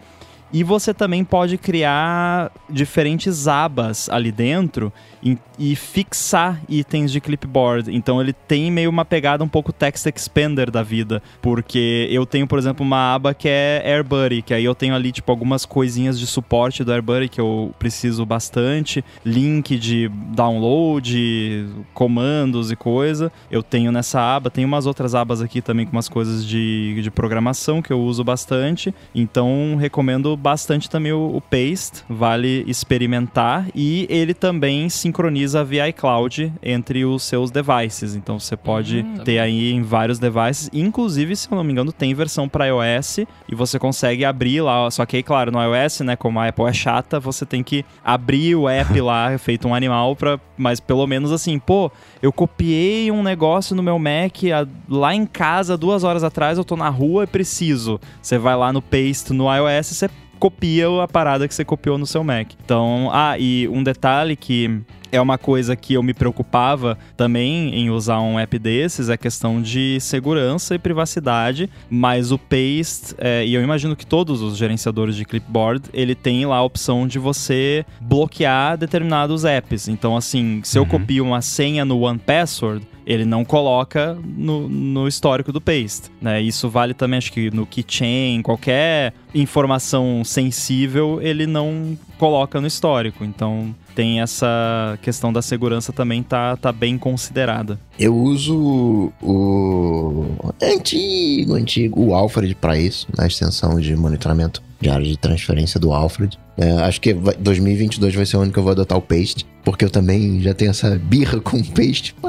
E você também pode criar diferentes abas ali dentro e, e, fixar itens de clipboard. Então ele tem meio uma pegada um pouco text expander da vida, porque eu tenho, por exemplo, uma aba que é AirBuddy, que aí eu tenho ali tipo algumas coisinhas de suporte do AirBuddy que eu preciso bastante, link de download, comandos e coisa. Eu tenho nessa aba, tem umas outras abas aqui também com umas coisas de, de programação que eu uso bastante. Então recomendo bastante também o, o Paste, vale experimentar e ele também sincroniza via iCloud entre os seus devices. Então você pode hum, ter aí em vários devices, inclusive, se eu não me engano, tem versão para iOS e você consegue abrir lá, só que aí, claro, no iOS, né, como a Apple é chata, você tem que abrir o app lá, [laughs] feito um animal para, mas pelo menos assim, pô, eu copiei um negócio no meu Mac lá em casa duas horas atrás, eu tô na rua e preciso. Você vai lá no Paste no iOS, você copia a parada que você copiou no seu Mac. Então, ah, e um detalhe que é uma coisa que eu me preocupava também em usar um app desses, é questão de segurança e privacidade, mas o Paste, é, e eu imagino que todos os gerenciadores de clipboard, ele tem lá a opção de você bloquear determinados apps. Então, assim, se eu uhum. copio uma senha no One Password, ele não coloca no, no histórico do paste. Né? Isso vale também, acho que no keychain, qualquer informação sensível, ele não coloca no histórico. Então tem essa questão da segurança também tá, tá bem considerada. Eu uso o antigo, antigo, o Alfred para isso, na extensão de monitoramento de área de transferência do Alfred. É, acho que 2022 vai ser o ano que eu vou adotar o Paste, porque eu também já tenho essa birra com o Paste. [laughs]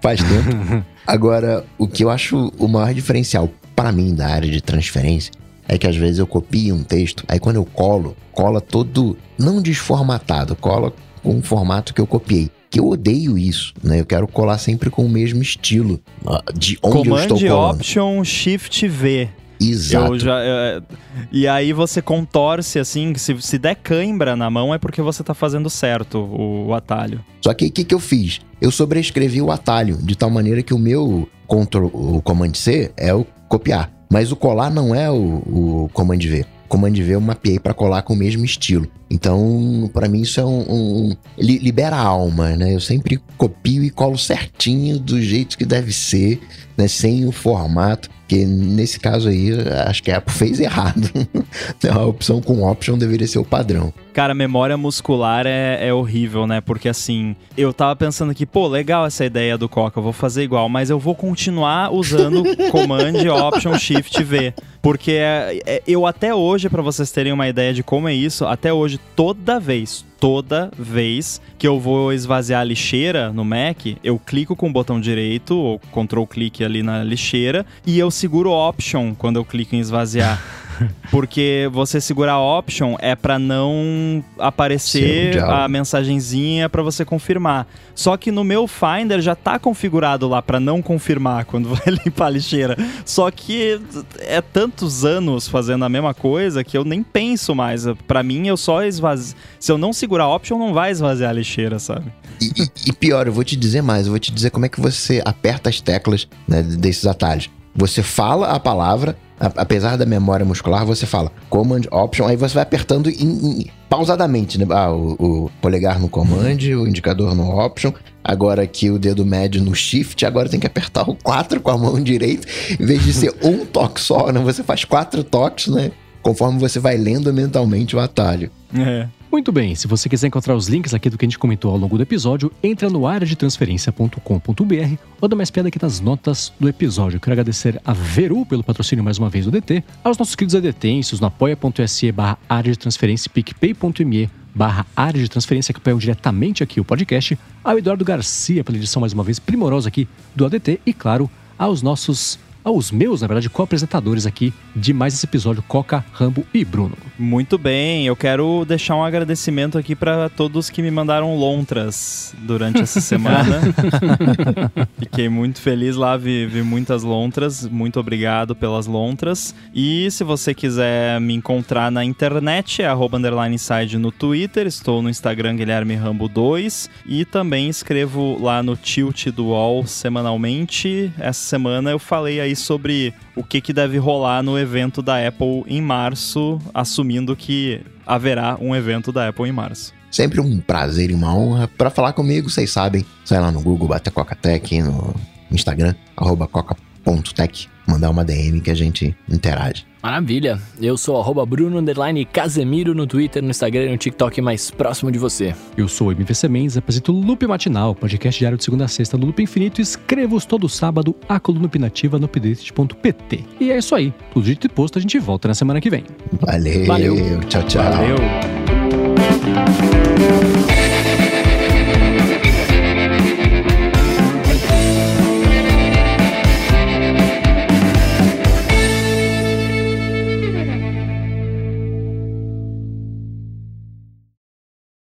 Faz tempo. [laughs] Agora, o que eu acho o maior diferencial para mim da área de transferência é que às vezes eu copio um texto, aí quando eu colo, cola todo não desformatado, cola com um formato que eu copiei que eu odeio isso, né? Eu quero colar sempre com o mesmo estilo de onde Command eu estou colando. Option Shift V. Exato. Já, é, e aí você contorce assim, se, se der cãibra na mão é porque você tá fazendo certo o, o atalho. Só que o que, que eu fiz? Eu sobrescrevi o atalho, de tal maneira que o meu Ctrl, o Command C é o copiar. Mas o colar não é o, o Command V. Command V eu mapeei para colar com o mesmo estilo. Então, para mim, isso é um, um, libera a alma, né? Eu sempre copio e colo certinho do jeito que deve ser, né? Sem o formato. Porque nesse caso aí, acho que a Apple fez errado. [laughs] a opção com option deveria ser o padrão. Cara, memória muscular é, é, horrível, né? Porque assim, eu tava pensando aqui, pô, legal essa ideia do Coca, eu vou fazer igual, mas eu vou continuar usando [laughs] Command, Option, Shift, V. Porque é, é, eu até hoje, para vocês terem uma ideia de como é isso, até hoje, toda vez, toda vez que eu vou esvaziar a lixeira no Mac, eu clico com o botão direito, ou Ctrl clique ali na lixeira, e eu seguro Option quando eu clico em esvaziar. [laughs] [laughs] Porque você segurar Option é para não aparecer a mensagenzinha para você confirmar. Só que no meu Finder já tá configurado lá para não confirmar quando [laughs] vai limpar a lixeira. Só que é tantos anos fazendo a mesma coisa que eu nem penso mais. Para mim, eu só esvazio. Se eu não segurar Option, não vai esvaziar a lixeira, sabe? E, e, pior, eu vou te dizer mais, eu vou te dizer como é que você aperta as teclas né, desses atalhos. Você fala a palavra, apesar da memória muscular, você fala Command Option, aí você vai apertando pausadamente, né? Ah, o, o, polegar no Command, o indicador no Option, agora aqui o dedo médio no Shift, agora tem que apertar o 4 com a mão direita, em vez de ser um [laughs] toque só, né? Você faz quatro toques, né? Conforme você vai lendo mentalmente o atalho. É. Muito bem, se você quiser encontrar os links aqui do que a gente comentou ao longo do episódio, entra no área de transferência.com.br ou dá mais piada aqui nas notas do episódio. Quero agradecer a Veru pelo patrocínio mais uma vez do DT, aos nossos queridos adetêncios no apoia.se barra área de transferência picpay.me barra área de transferência que apoiam diretamente aqui o podcast, ao Eduardo Garcia pela edição mais uma vez primorosa aqui do ADT e, claro, aos nossos aos meus, na verdade, co-apresentadores aqui de mais esse episódio, Coca, Rambo e Bruno. Muito bem, eu quero deixar um agradecimento aqui para todos que me mandaram lontras durante essa semana. [laughs] Fiquei muito feliz lá, vi, vi muitas lontras, muito obrigado pelas lontras. E se você quiser me encontrar na internet, é arroba underline side no Twitter, estou no Instagram Guilherme Rambo 2 e também escrevo lá no Tilt do UOL semanalmente. Essa semana eu falei aí sobre o que, que deve rolar no evento da Apple em março, assumindo que haverá um evento da Apple em março. Sempre um prazer e uma honra. Para falar comigo, vocês sabem, sai lá no Google, bate Coca-Tech, no Instagram, arroba coca.tech, mandar uma DM que a gente interage. Maravilha. Eu sou arroba Bruno Casemiro no Twitter, no Instagram e no TikTok mais próximo de você. Eu sou o MVC Mendes, apresento o Loop Matinal, podcast diário de segunda a sexta no Loop Infinito e escrevo todo sábado a coluna opinativa no update.pt. E é isso aí. Tudo dito e posto, a gente volta na semana que vem. Valeu. Valeu. Tchau, tchau. Valeu.